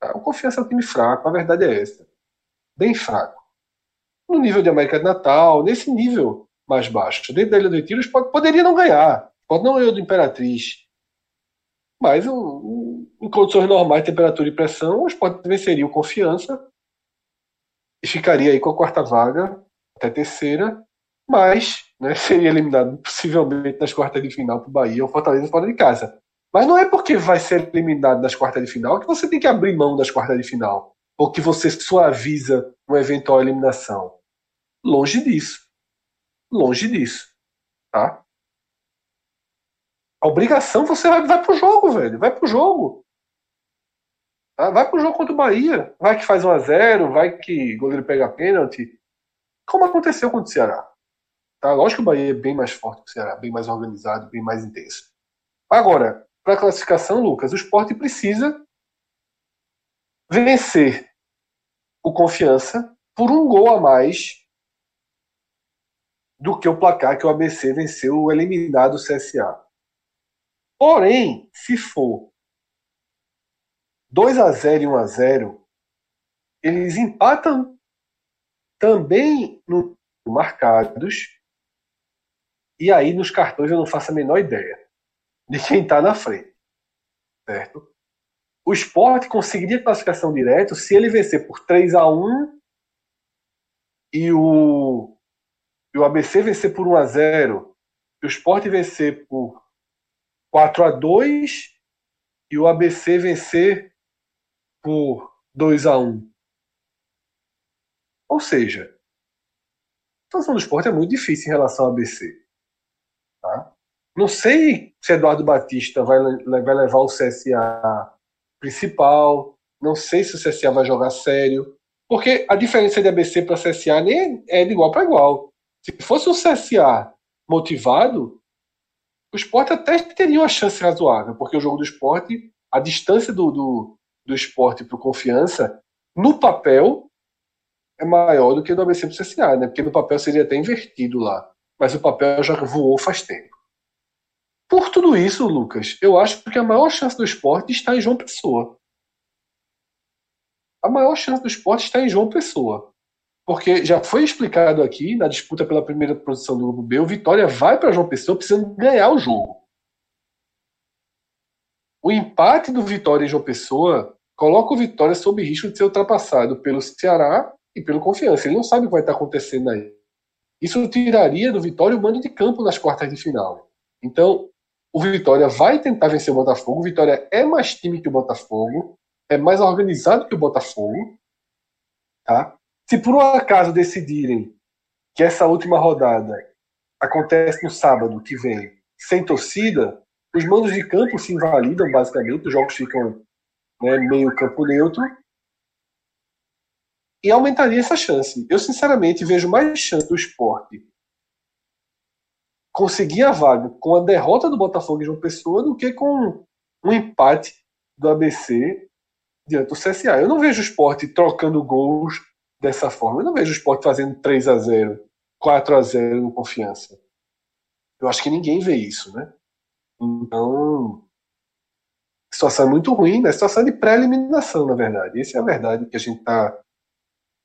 Tá? O Confiança é um time fraco, a verdade é essa. Bem fraco. No nível de América de Natal, nesse nível mais baixo. Dentro da Ilha do Retiro, Sport poderia não ganhar. Sport não ganhou do Imperatriz. Mas em condições normais, temperatura e pressão, o Sport venceria o Confiança e ficaria aí com a quarta vaga até terceira mas né, seria eliminado possivelmente nas quartas de final para o Bahia ou Fortaleza fora de casa. Mas não é porque vai ser eliminado nas quartas de final que você tem que abrir mão das quartas de final ou que você suaviza uma eventual eliminação. Longe disso. Longe disso. Tá? A obrigação você vai, vai pro jogo, velho. Vai pro jogo. Tá? Vai pro jogo contra o Bahia. Vai que faz 1 a 0 vai que o goleiro pega pênalti. Como aconteceu contra o Ceará. Tá? Lógico que o Bahia é bem mais forte que o Ceará, bem mais organizado, bem mais intenso. Agora, para a classificação, Lucas, o esporte precisa vencer o Confiança por um gol a mais do que o placar que o ABC venceu o eliminado CSA. Porém, se for 2 a 0 e 1 a 0, eles empatam também no marcados e aí, nos cartões, eu não faço a menor ideia de quem está na frente. Certo? O esporte conseguiria classificação direto se ele vencer por 3 a 1 e o, e o ABC vencer por 1 a 0 e o esporte vencer por 4 a 2 e o ABC vencer por 2 a 1 Ou seja, a situação do esporte é muito difícil em relação ao ABC. Tá? Não sei se Eduardo Batista vai, vai levar o CSA principal, não sei se o CSA vai jogar sério, porque a diferença de ABC para CSA nem é de igual para igual. Se fosse o CSA motivado, o esporte até teria uma chance razoável, porque o jogo do esporte, a distância do, do, do esporte para o confiança, no papel, é maior do que do ABC para o CSA, né? porque no papel seria até invertido lá mas o papel já voou faz tempo. Por tudo isso, Lucas, eu acho que a maior chance do esporte está em João Pessoa. A maior chance do esporte está em João Pessoa. Porque já foi explicado aqui, na disputa pela primeira posição do grupo B, o Vitória vai para João Pessoa precisando ganhar o jogo. O empate do Vitória em João Pessoa coloca o Vitória sob risco de ser ultrapassado pelo Ceará e pelo Confiança. Ele não sabe o que vai estar acontecendo aí. Isso tiraria do Vitória o mando de campo nas quartas de final. Então, o Vitória vai tentar vencer o Botafogo. O Vitória é mais time que o Botafogo, é mais organizado que o Botafogo. Tá? Se por um acaso decidirem que essa última rodada acontece no sábado que vem, sem torcida, os mandos de campo se invalidam, basicamente, os jogos ficam né, meio campo neutro, e aumentaria essa chance. Eu, sinceramente, vejo mais chance do esporte conseguir a vaga com a derrota do Botafogo de João Pessoa do que com um empate do ABC diante do CSA. Eu não vejo o esporte trocando gols dessa forma. Eu não vejo o esporte fazendo 3 a 0 4 a 0 no confiança. Eu acho que ninguém vê isso, né? Então, situação muito ruim, né? Situação de pré-eliminação, na verdade. Essa é a verdade que a gente tá,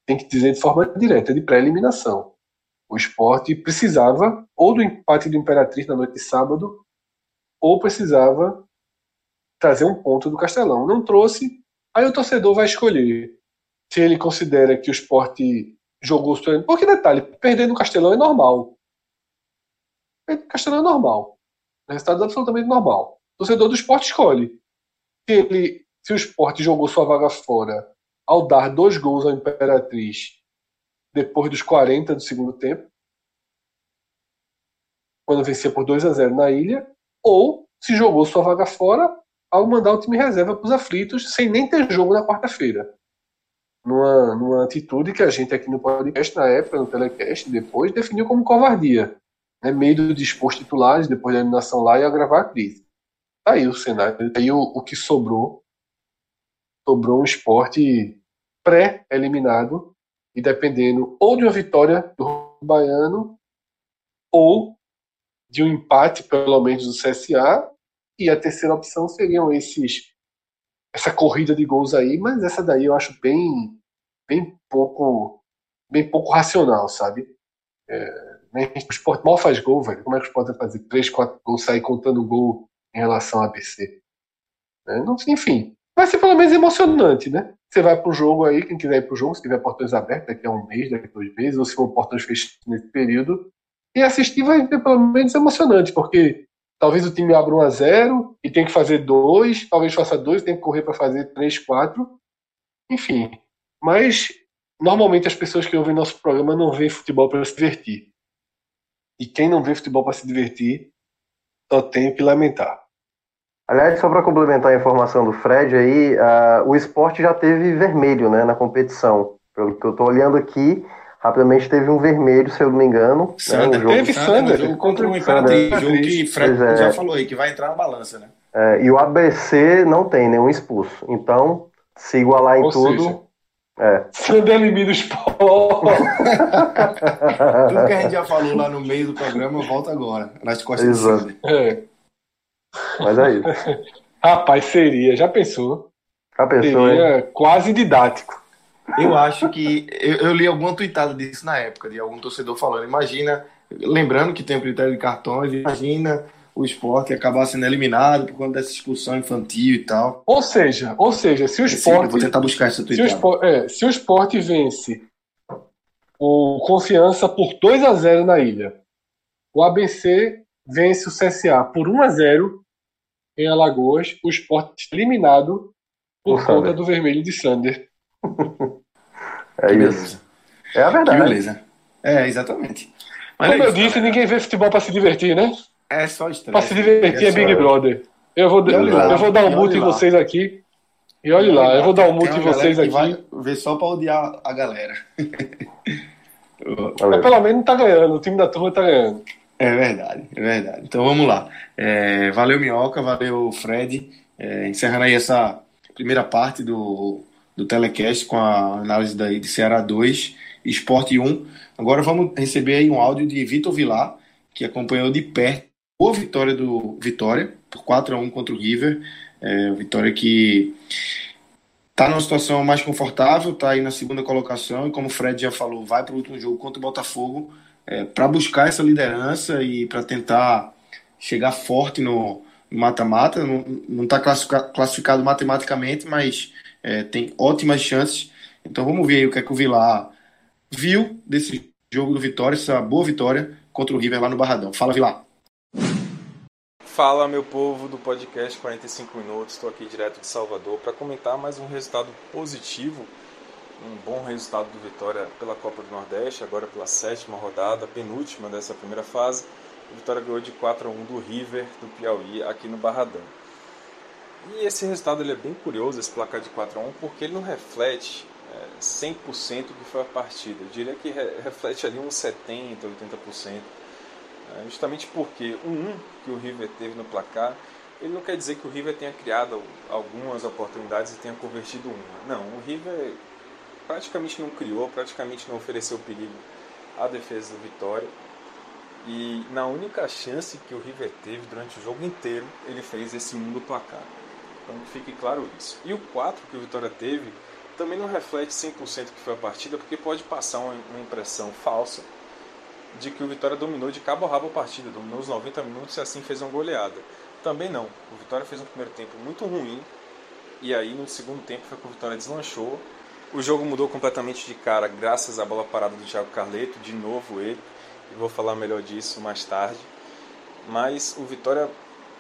tem que dizer de forma direta, de pré-eliminação. O esporte precisava ou do empate do Imperatriz na noite de sábado, ou precisava trazer um ponto do Castelão. Não trouxe, aí o torcedor vai escolher se ele considera que o esporte jogou os Porque, detalhe, perder no Castelão é normal. Perder no Castelão é normal. O resultado é absolutamente normal. O torcedor do esporte escolhe. Se, ele, se o esporte jogou sua vaga fora ao dar dois gols à Imperatriz depois dos 40 do segundo tempo, quando vencia por 2 a 0 na ilha, ou se jogou sua vaga fora ao mandar o time reserva para os aflitos sem nem ter jogo na quarta-feira. Numa, numa atitude que a gente aqui no podcast, na época, no telecast, depois, definiu como covardia. Né? Medo de expor titulares depois da eliminação lá e agravar a crise. Tá aí o cenário, tá aí o, o que sobrou. Sobrou um esporte pré-eliminado e dependendo ou de uma vitória do Baiano ou de um empate, pelo menos, do CSA. E a terceira opção seriam esses essa corrida de gols aí, mas essa daí eu acho bem bem pouco bem pouco racional, sabe? É, o esporte mal faz gol, velho. Como é que o esporte vai fazer 3, 4 gols, sair contando gol em relação ao ABC? É, não, enfim, vai ser pelo menos emocionante, né? Você vai pro jogo aí, quem quiser ir pro jogo, se tiver portões abertos daqui a um mês, daqui a dois meses, ou se for portões fechados nesse período, e assistir vai ser pelo menos emocionante, porque talvez o time abra 1 a 0 e tem que fazer dois, talvez faça dois, tem que correr para fazer três, quatro, enfim. Mas normalmente as pessoas que ouvem nosso programa não veem futebol para se divertir. E quem não vê futebol para se divertir só tem que lamentar. Aliás, só para complementar a informação do Fred aí, uh, o esporte já teve vermelho né, na competição. Pelo que eu estou olhando aqui, rapidamente teve um vermelho, se eu não me engano. Sander, né, um teve Sander, jogo contra o Imperatriz, jogo que Fred é. já falou aí, que vai entrar na balança, né? É, e o ABC não tem nenhum expulso. Então, se igualar em Ou tudo. Seja, é. Sander elimina o esporte. tudo que a gente já falou lá no meio do programa, volta agora. Nas costas Exato. do É. Mas é isso. Rapaz, seria, já pensou? Já pensou, seria hein? quase didático. Eu acho que. Eu, eu, li alguma tweetada disso na época, de algum torcedor falando. Imagina, lembrando que tem o critério de cartões, imagina o esporte acabar sendo eliminado por conta dessa expulsão infantil e tal. Ou seja, ou seja, se o esporte. Sim, vou tentar buscar essa tweetada. Se o esporte, é, se o esporte vence o Confiança por 2 a 0 na ilha, o ABC vence o CSA por 1 a 0 em Alagoas, o esporte eliminado por conta do vermelho de Sander. É que isso. Beleza. É a verdade. Que beleza. É, exatamente. Mas Como é eu disse, ninguém vê futebol para se divertir, né? É só estresse. Para se divertir é, é Big Brother. Eu vou, eu vou dar um mute em vocês aqui. E olhe lá, eu vou dar um mute em vocês aqui. Vai ver só para odiar a galera. Mas pelo menos tá ganhando, o time da turma tá ganhando. É verdade, é verdade. Então vamos lá. É, valeu, Minhoca, valeu, Fred. É, encerrando aí essa primeira parte do, do telecast com a análise daí de Ceará 2, Esporte 1. Agora vamos receber aí um áudio de Vitor Vilar, que acompanhou de perto a vitória do Vitória, por 4 a 1 contra o River. É, Vitória que está numa situação mais confortável, está aí na segunda colocação, e como o Fred já falou, vai para o último jogo contra o Botafogo é, para buscar essa liderança e para tentar chegar forte no mata-mata. Não está classificado matematicamente, mas é, tem ótimas chances. Então vamos ver aí o que é que o Vilar viu desse jogo do Vitória, essa boa vitória contra o River lá no Barradão. Fala, Vilar. Fala, meu povo do podcast 45 Minutos. Estou aqui direto de Salvador para comentar mais um resultado positivo, um bom resultado do Vitória pela Copa do Nordeste, agora pela sétima rodada, penúltima dessa primeira fase. O Vitória ganhou de 4 a 1 do River do Piauí aqui no Barradão. E esse resultado ele é bem curioso, esse placar de 4 a 1 porque ele não reflete é, 100% do que foi a partida. Eu diria que re reflete ali uns 70%, 80%. É, justamente porque o 1 que o River teve no placar ele não quer dizer que o River tenha criado algumas oportunidades e tenha convertido uma. Não, o River praticamente não criou, praticamente não ofereceu perigo à defesa do Vitória. E na única chance que o River teve durante o jogo inteiro, ele fez esse mundo placar. Então que fique claro isso. E o 4 que o Vitória teve também não reflete 100% que foi a partida, porque pode passar uma, uma impressão falsa de que o Vitória dominou de cabo a rabo a partida, dominou os 90 minutos e assim fez uma goleada. Também não. O Vitória fez um primeiro tempo muito ruim e aí no segundo tempo foi que o Vitória deslanchou. O jogo mudou completamente de cara graças à bola parada do Thiago Carleto, de novo ele, e vou falar melhor disso mais tarde. Mas o Vitória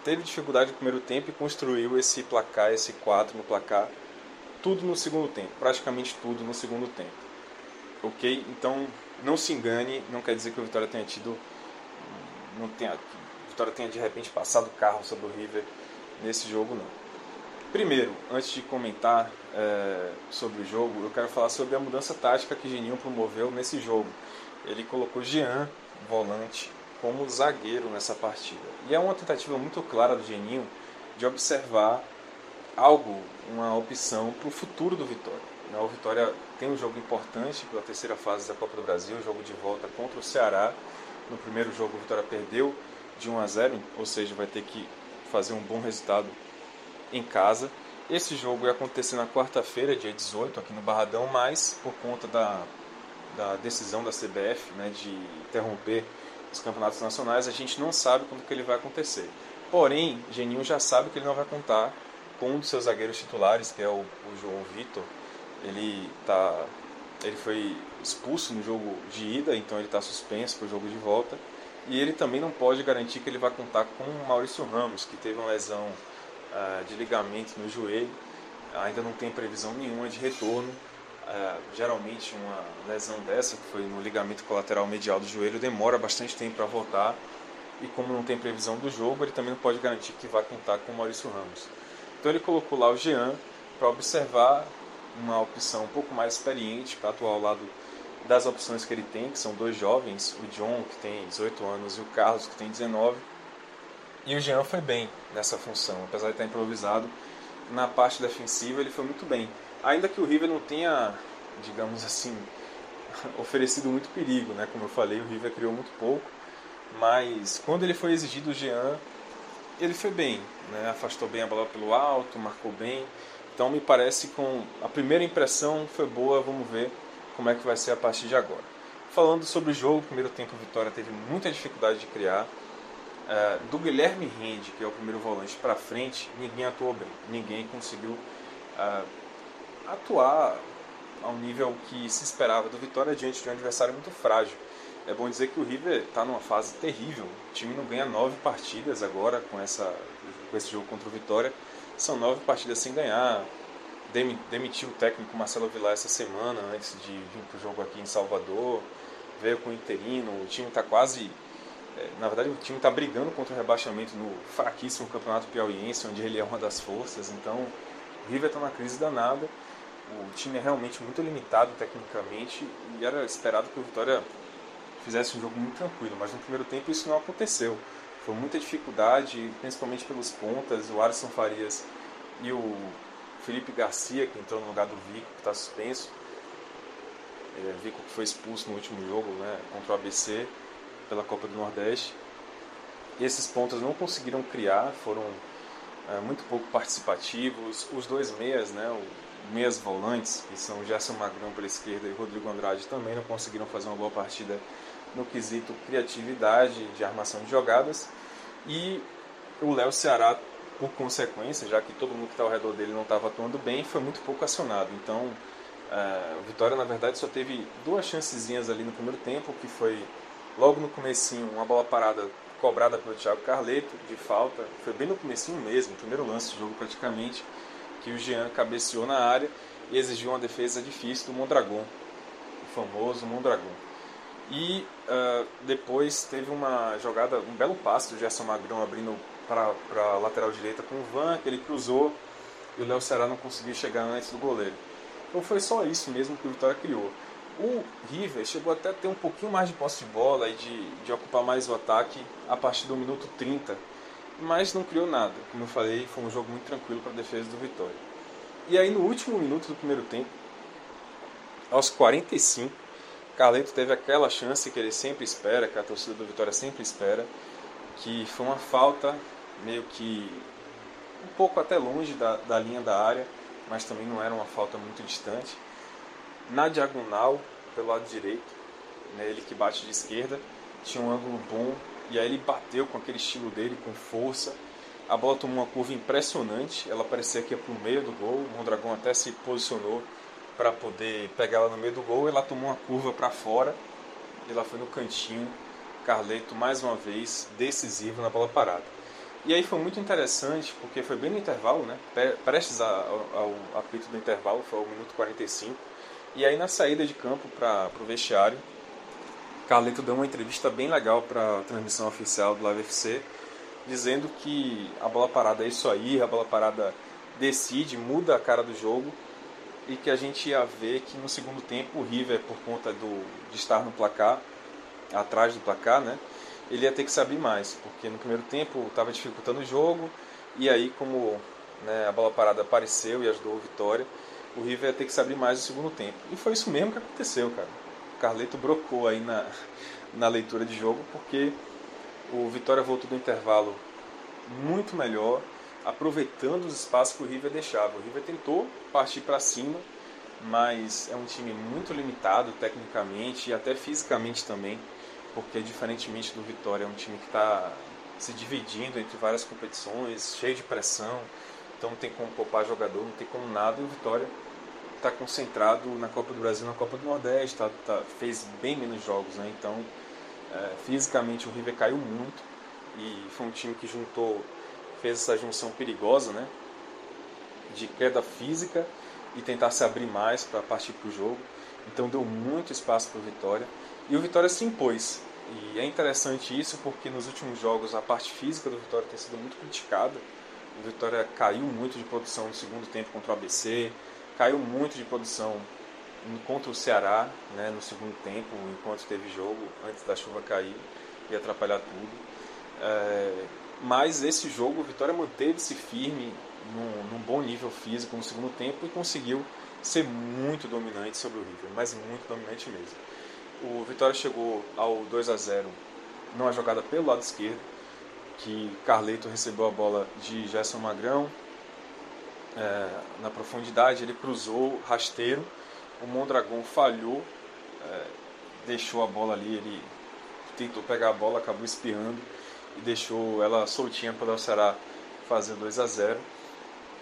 teve dificuldade no primeiro tempo e construiu esse placar, esse 4 no placar, tudo no segundo tempo, praticamente tudo no segundo tempo. Ok? Então não se engane, não quer dizer que o Vitória tenha tido. Não tenha, Vitória tenha de repente passado o carro sobre o River nesse jogo, não. Primeiro, antes de comentar é, sobre o jogo, eu quero falar sobre a mudança tática que Geninho promoveu nesse jogo. Ele colocou Jean, volante, como zagueiro nessa partida. E é uma tentativa muito clara do Geninho de observar algo, uma opção para o futuro do Vitória. Né, o Vitória tem um jogo importante pela terceira fase da Copa do Brasil, um jogo de volta contra o Ceará. No primeiro jogo, o Vitória perdeu de 1 a 0, ou seja, vai ter que fazer um bom resultado em casa. Esse jogo ia acontecer na quarta-feira, dia 18, aqui no Barradão, mas por conta da, da decisão da CBF né, de interromper os campeonatos nacionais, a gente não sabe quando que ele vai acontecer. Porém, Geninho já sabe que ele não vai contar com um dos seus zagueiros titulares, que é o, o João Vitor. Ele, tá, ele foi expulso no jogo de ida, então ele está suspenso para o jogo de volta. E ele também não pode garantir que ele vai contar com o Maurício Ramos, que teve uma lesão uh, de ligamento no joelho, ainda não tem previsão nenhuma de retorno. Uh, geralmente uma lesão dessa, que foi no ligamento colateral medial do joelho, demora bastante tempo para voltar. E como não tem previsão do jogo, ele também não pode garantir que vai contar com o Maurício Ramos. Então ele colocou lá o Jean para observar uma opção um pouco mais experiente para atuar ao lado das opções que ele tem, que são dois jovens, o John, que tem 18 anos, e o Carlos, que tem 19. E o Jean foi bem nessa função, apesar de estar improvisado. Na parte defensiva ele foi muito bem. Ainda que o River não tenha, digamos assim, oferecido muito perigo, né? Como eu falei, o River criou muito pouco. Mas quando ele foi exigido o Jean, ele foi bem, né? afastou bem a bola pelo alto, marcou bem. Então me parece com a primeira impressão foi boa, vamos ver como é que vai ser a partir de agora. Falando sobre o jogo, primeiro tempo Vitória teve muita dificuldade de criar. Uh, do Guilherme Rende, que é o primeiro volante, para frente, ninguém atuou bem. Ninguém conseguiu uh, atuar ao nível que se esperava do Vitória diante de um adversário muito frágil. É bom dizer que o River está numa fase terrível. O time não ganha nove partidas agora com, essa, com esse jogo contra o Vitória. São nove partidas sem ganhar demitiu o técnico Marcelo Vilar essa semana, antes de vir para o jogo aqui em Salvador, veio com o interino, o time está quase. É, na verdade, o time está brigando contra o rebaixamento no fraquíssimo campeonato piauiense, onde ele é uma das forças. Então, o River está na crise danada. O time é realmente muito limitado tecnicamente e era esperado que o Vitória fizesse um jogo muito tranquilo, mas no primeiro tempo isso não aconteceu. Foi muita dificuldade, principalmente pelos pontas, o Alisson Farias e o Felipe Garcia, que entrou no lugar do Vico, que está suspenso. É, Vico que foi expulso no último jogo né, contra o ABC pela Copa do Nordeste. E esses pontos não conseguiram criar, foram é, muito pouco participativos. Os dois meias, né, o meias volantes, que são Gerson Magrão pela esquerda e Rodrigo Andrade, também não conseguiram fazer uma boa partida no quesito criatividade de armação de jogadas. E o Léo Ceará por consequência, já que todo mundo que está ao redor dele não estava atuando bem, foi muito pouco acionado. Então, uh, o Vitória, na verdade, só teve duas chancezinhas ali no primeiro tempo, que foi logo no comecinho, uma bola parada cobrada pelo Thiago Carleto, de falta. Foi bem no comecinho mesmo, primeiro lance do jogo praticamente, que o Jean cabeceou na área e exigiu uma defesa difícil do Mondragon, o famoso Mondragon. E uh, depois teve uma jogada, um belo passe do Gerson Magrão abrindo para a lateral direita com o Van, que ele cruzou e o Léo Ceará não conseguiu chegar antes do goleiro. Então foi só isso mesmo que o Vitória criou. O River chegou até a ter um pouquinho mais de posse de bola e de, de ocupar mais o ataque a partir do minuto 30. mas não criou nada. Como eu falei, foi um jogo muito tranquilo para a defesa do Vitória. E aí no último minuto do primeiro tempo, aos 45, Carleto teve aquela chance que ele sempre espera, que a torcida do Vitória sempre espera, que foi uma falta meio que um pouco até longe da, da linha da área, mas também não era uma falta muito distante. Na diagonal, pelo lado direito, né, ele que bate de esquerda, tinha um ângulo bom, e aí ele bateu com aquele estilo dele, com força. A bola tomou uma curva impressionante, ela parecia que ia para o meio do gol, o Mondragão até se posicionou para poder pegar ela no meio do gol, ela tomou uma curva para fora, e ela foi no cantinho, Carleto mais uma vez decisivo na bola parada. E aí foi muito interessante, porque foi bem no intervalo, né? prestes ao, apito do intervalo, foi o minuto 45, e aí na saída de campo para o vestiário, Carleto deu uma entrevista bem legal para a transmissão oficial do Live FC, dizendo que a bola parada é isso aí, a bola parada decide, muda a cara do jogo e que a gente ia ver que no segundo tempo o River, por conta do, de estar no placar, atrás do placar, né, ele ia ter que se abrir mais, porque no primeiro tempo estava dificultando o jogo e aí como né, a bola parada apareceu e ajudou a vitória, o River ia ter que se abrir mais no segundo tempo. E foi isso mesmo que aconteceu, cara. O Carleto brocou aí na, na leitura de jogo, porque o Vitória voltou do intervalo muito melhor, aproveitando os espaços que o River deixava. O River tentou partir para cima, mas é um time muito limitado tecnicamente e até fisicamente também, porque diferentemente do Vitória, é um time que está se dividindo entre várias competições, cheio de pressão, então não tem como poupar jogador, não tem como nada, e o Vitória está concentrado na Copa do Brasil, na Copa do Nordeste, tá, tá, fez bem menos jogos, né? então é, fisicamente o River caiu muito e foi um time que juntou fez essa junção perigosa, né? De queda física e tentar se abrir mais para partir para o jogo. Então deu muito espaço para o Vitória e o Vitória se impôs. E é interessante isso porque nos últimos jogos a parte física do Vitória tem sido muito criticada. O Vitória caiu muito de produção no segundo tempo contra o ABC, caiu muito de produção contra o Ceará né, no segundo tempo, enquanto teve jogo, antes da chuva cair e atrapalhar tudo. É, mas esse jogo, o Vitória manteve-se firme num, num, bom nível físico no segundo tempo e conseguiu ser muito dominante sobre o River, mas muito dominante mesmo. O Vitória chegou ao 2 a 0 numa jogada pelo lado esquerdo, que Carleto recebeu a bola de Gerson Magrão é, na profundidade, ele cruzou rasteiro, o Mondragão falhou, é, deixou a bola ali, ele tentou pegar a bola, acabou espirrando e deixou ela soltinha para o Ceará fazer 2 a 0.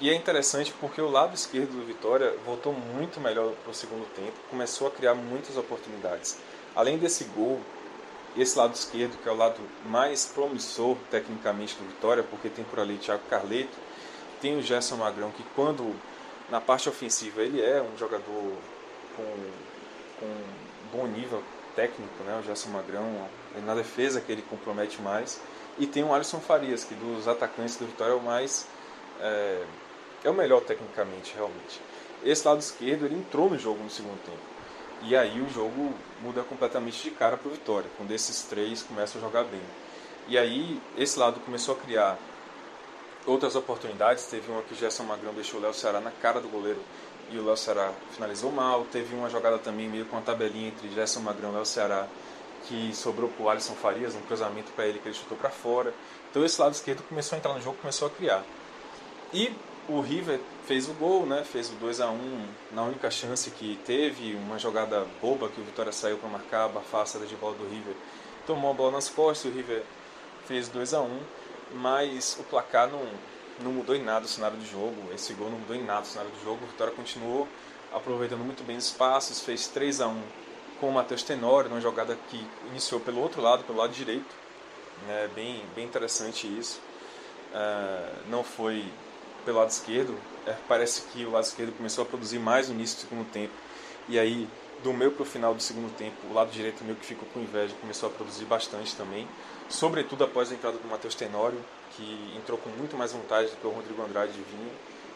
E é interessante porque o lado esquerdo do Vitória voltou muito melhor para o segundo tempo, começou a criar muitas oportunidades. Além desse gol, esse lado esquerdo, que é o lado mais promissor tecnicamente do Vitória, porque tem por ali Thiago Carleto, tem o Gerson Magrão, que quando na parte ofensiva ele é um jogador com, com bom nível técnico, né? o Gerson Magrão, na defesa que ele compromete mais. E tem o Alisson Farias, que dos atacantes do Vitória é o mais. É, é o melhor tecnicamente, realmente. Esse lado esquerdo ele entrou no jogo no segundo tempo. E aí o jogo muda completamente de cara para o Vitória, quando esses três começam a jogar bem. E aí esse lado começou a criar outras oportunidades. Teve uma que o Gerson Magrão deixou o Léo Ceará na cara do goleiro e o Léo Ceará finalizou mal. Teve uma jogada também meio com uma tabelinha entre Gerson Magrão e Léo Ceará que sobrou para o Alisson Farias, um cruzamento para ele que ele chutou para fora. Então esse lado esquerdo começou a entrar no jogo, começou a criar. E o River fez o gol, né? fez o 2 a 1 na única chance que teve, uma jogada boba que o Vitória saiu para marcar, abafar a saída de bola do River. Tomou a bola nas costas, o River fez 2 a 1 mas o placar não, não mudou em nada o cenário do jogo. Esse gol não mudou em nada o cenário do jogo. O Vitória continuou aproveitando muito bem os espaços, fez 3 a 1 com o Matheus Tenório, numa jogada que iniciou pelo outro lado, pelo lado direito. É bem, bem interessante isso. Uh, não foi pelo lado esquerdo. É, parece que o lado esquerdo começou a produzir mais no início do segundo tempo. E aí, do meio para o final do segundo tempo, o lado direito meio que ficou com inveja, começou a produzir bastante também. Sobretudo após a entrada do Matheus Tenório, que entrou com muito mais vontade do que o Rodrigo Andrade vinha.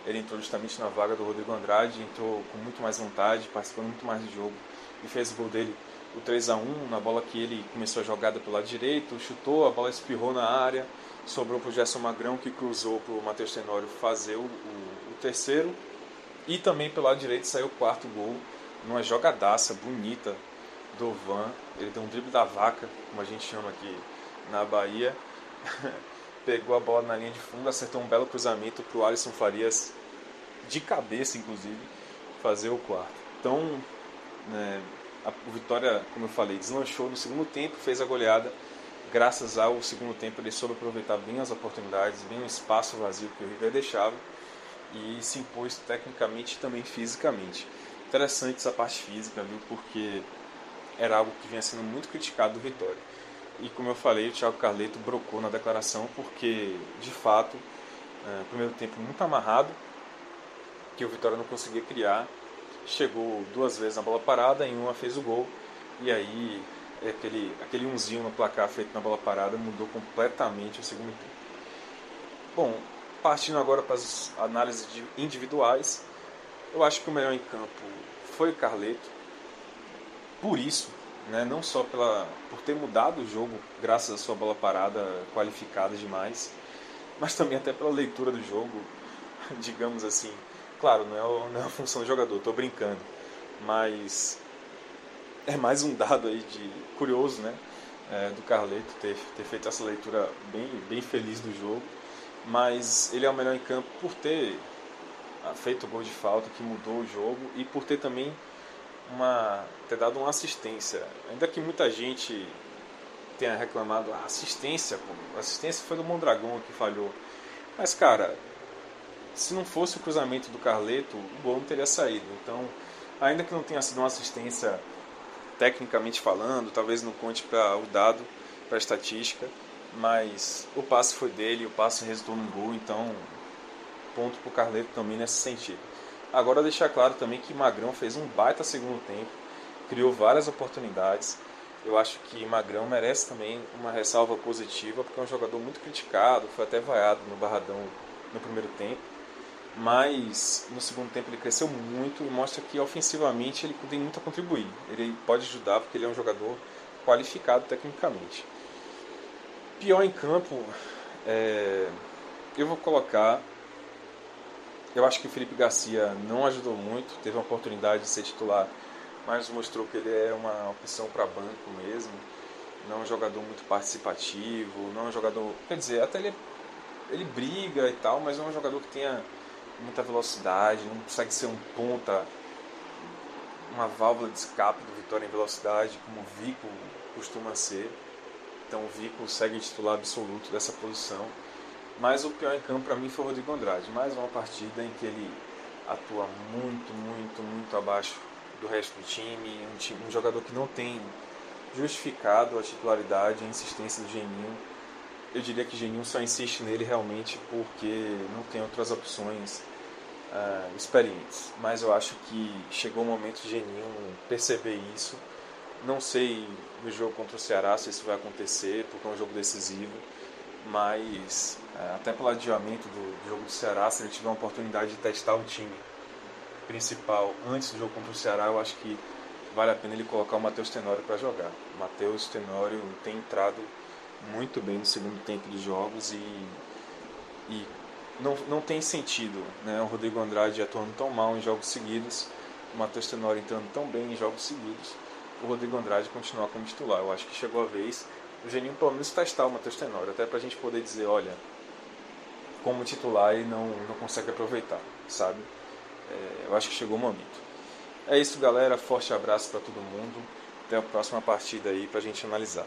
Ele entrou justamente na vaga do Rodrigo Andrade, entrou com muito mais vontade, participando muito mais do jogo e fez o gol dele, o 3 a 1 na bola que ele começou a jogada pelo lado direito, chutou, a bola espirrou na área sobrou para o Gerson Magrão, que cruzou para o Matheus Tenório fazer o, o, o, terceiro. E também pelo lado direito saiu o quarto gol, numa jogadaça bonita do Van. Ele deu um drible da vaca, como a gente chama aqui na Bahia. Pegou a bola na linha de fundo, acertou um belo cruzamento para o Alisson Farias, de cabeça inclusive, fazer o quarto. Então, né, a Vitória, como eu falei, deslanchou no segundo tempo, fez a goleada graças ao segundo tempo ele soube aproveitar bem as oportunidades, bem o espaço vazio que o River deixava e se impôs tecnicamente e também fisicamente. Interessante essa parte física, viu? Porque era algo que vinha sendo muito criticado do Vitória. E como eu falei, o Thiago Carleto brocou na declaração porque, de fato, é, primeiro tempo muito amarrado, que o Vitória não conseguia criar. Chegou duas vezes na bola parada, em uma fez o gol, e aí aquele, aquele unzinho no placar feito na bola parada mudou completamente o segundo tempo. Bom, partindo agora para as análises individuais, eu acho que o melhor em campo foi o Carleto. Por isso, né, não só pela, por ter mudado o jogo graças à sua bola parada qualificada demais, mas também até pela leitura do jogo, digamos assim. Claro, não é, não é a função do jogador, estou brincando, mas é mais um dado aí de curioso, né? É, do Carleto ter, ter feito essa leitura bem, bem feliz do jogo. Mas ele é o melhor em campo por ter ah, feito o gol de falta que mudou o jogo e por ter também uma, ter dado uma assistência. Ainda que muita gente tenha reclamado, a ah, assistência, pô, a assistência foi do Mondragão que falhou. Mas, cara, se não fosse o cruzamento do Carleto, o gol não teria saído. Então, ainda que não tenha sido uma assistência tecnicamente falando, talvez não conte para o dado, para a estatística, mas o passe foi dele, o passe resultou num gol, então ponto para o Carleto também nesse sentido. Agora deixar claro também que Magrão fez um baita segundo tempo, criou várias oportunidades. Eu acho que Magrão merece também uma ressalva positiva, porque é um jogador muito criticado, foi até vaiado no Barradão no primeiro tempo mas no segundo tempo ele cresceu muito e mostra que ofensivamente ele tem muito a contribuir. Ele pode ajudar porque ele é um jogador qualificado tecnicamente. Pior em campo, é, eu vou colocar. Eu acho que o Felipe Garcia não ajudou muito, teve uma oportunidade de ser titular, mas mostrou que ele é uma opção para banco mesmo. Não é um jogador muito participativo, não é um jogador. Quer dizer, até ele, ele briga e tal, mas não é um jogador que tenha muita velocidade, não consegue ser um ponta, uma válvula de escape do Vitória em velocidade, como o Vico costuma ser. Então o Vico segue titular absoluto dessa posição. Mas o pior em campo para mim foi o Rodrigo Andrade. Mais uma partida em que ele atua muito, muito, muito abaixo do resto do time. Um, time, um jogador que não tem justificado a titularidade, a insistência do Geninho eu diria que Geninho só insiste nele realmente porque não tem outras opções uh, experientes. Mas eu acho que chegou o momento de Geninho perceber isso. Não sei no jogo contra o Ceará se isso vai acontecer, porque é um jogo decisivo. Mas uh, até pelo adiamento do, jogo do Ceará, se ele tiver uma oportunidade de testar o time principal antes do jogo contra o Ceará, eu acho que vale a pena ele colocar o Matheus Tenório para jogar. O Matheus Tenório tem entrado muito bem no segundo tempo dos jogos e, e não, não tem sentido né? o Rodrigo Andrade atuando tão mal em jogos seguidos, o Matheus Tenório entrando tão bem em jogos seguidos, o Rodrigo Andrade continuar como titular. Eu acho que chegou a vez o Geninho pelo menos testar o Matheus Tenório, até para a gente poder dizer, olha, como titular ele não, não consegue aproveitar, sabe? É, eu acho que chegou o momento. É isso, galera. Forte abraço para todo mundo. Até a próxima partida aí para a gente analisar.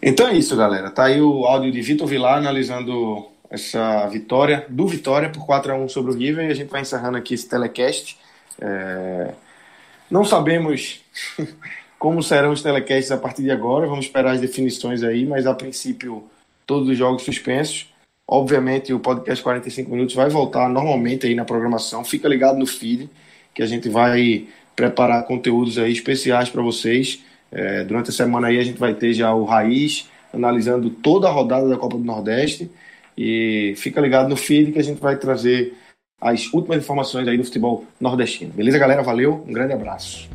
Então é isso, galera. Tá aí o áudio de Vitor Vilar analisando essa vitória do Vitória por 4 a 1 sobre o River e a gente vai encerrando aqui esse telecast. É... Não sabemos como serão os telecasts a partir de agora, vamos esperar as definições aí, mas a princípio todos os jogos suspensos. Obviamente o podcast 45 minutos vai voltar normalmente aí na programação. Fica ligado no feed que a gente vai preparar conteúdos aí especiais para vocês. É, durante a semana aí a gente vai ter já o Raiz analisando toda a rodada da Copa do Nordeste. E fica ligado no feed que a gente vai trazer as últimas informações aí do futebol nordestino. Beleza, galera? Valeu, um grande abraço.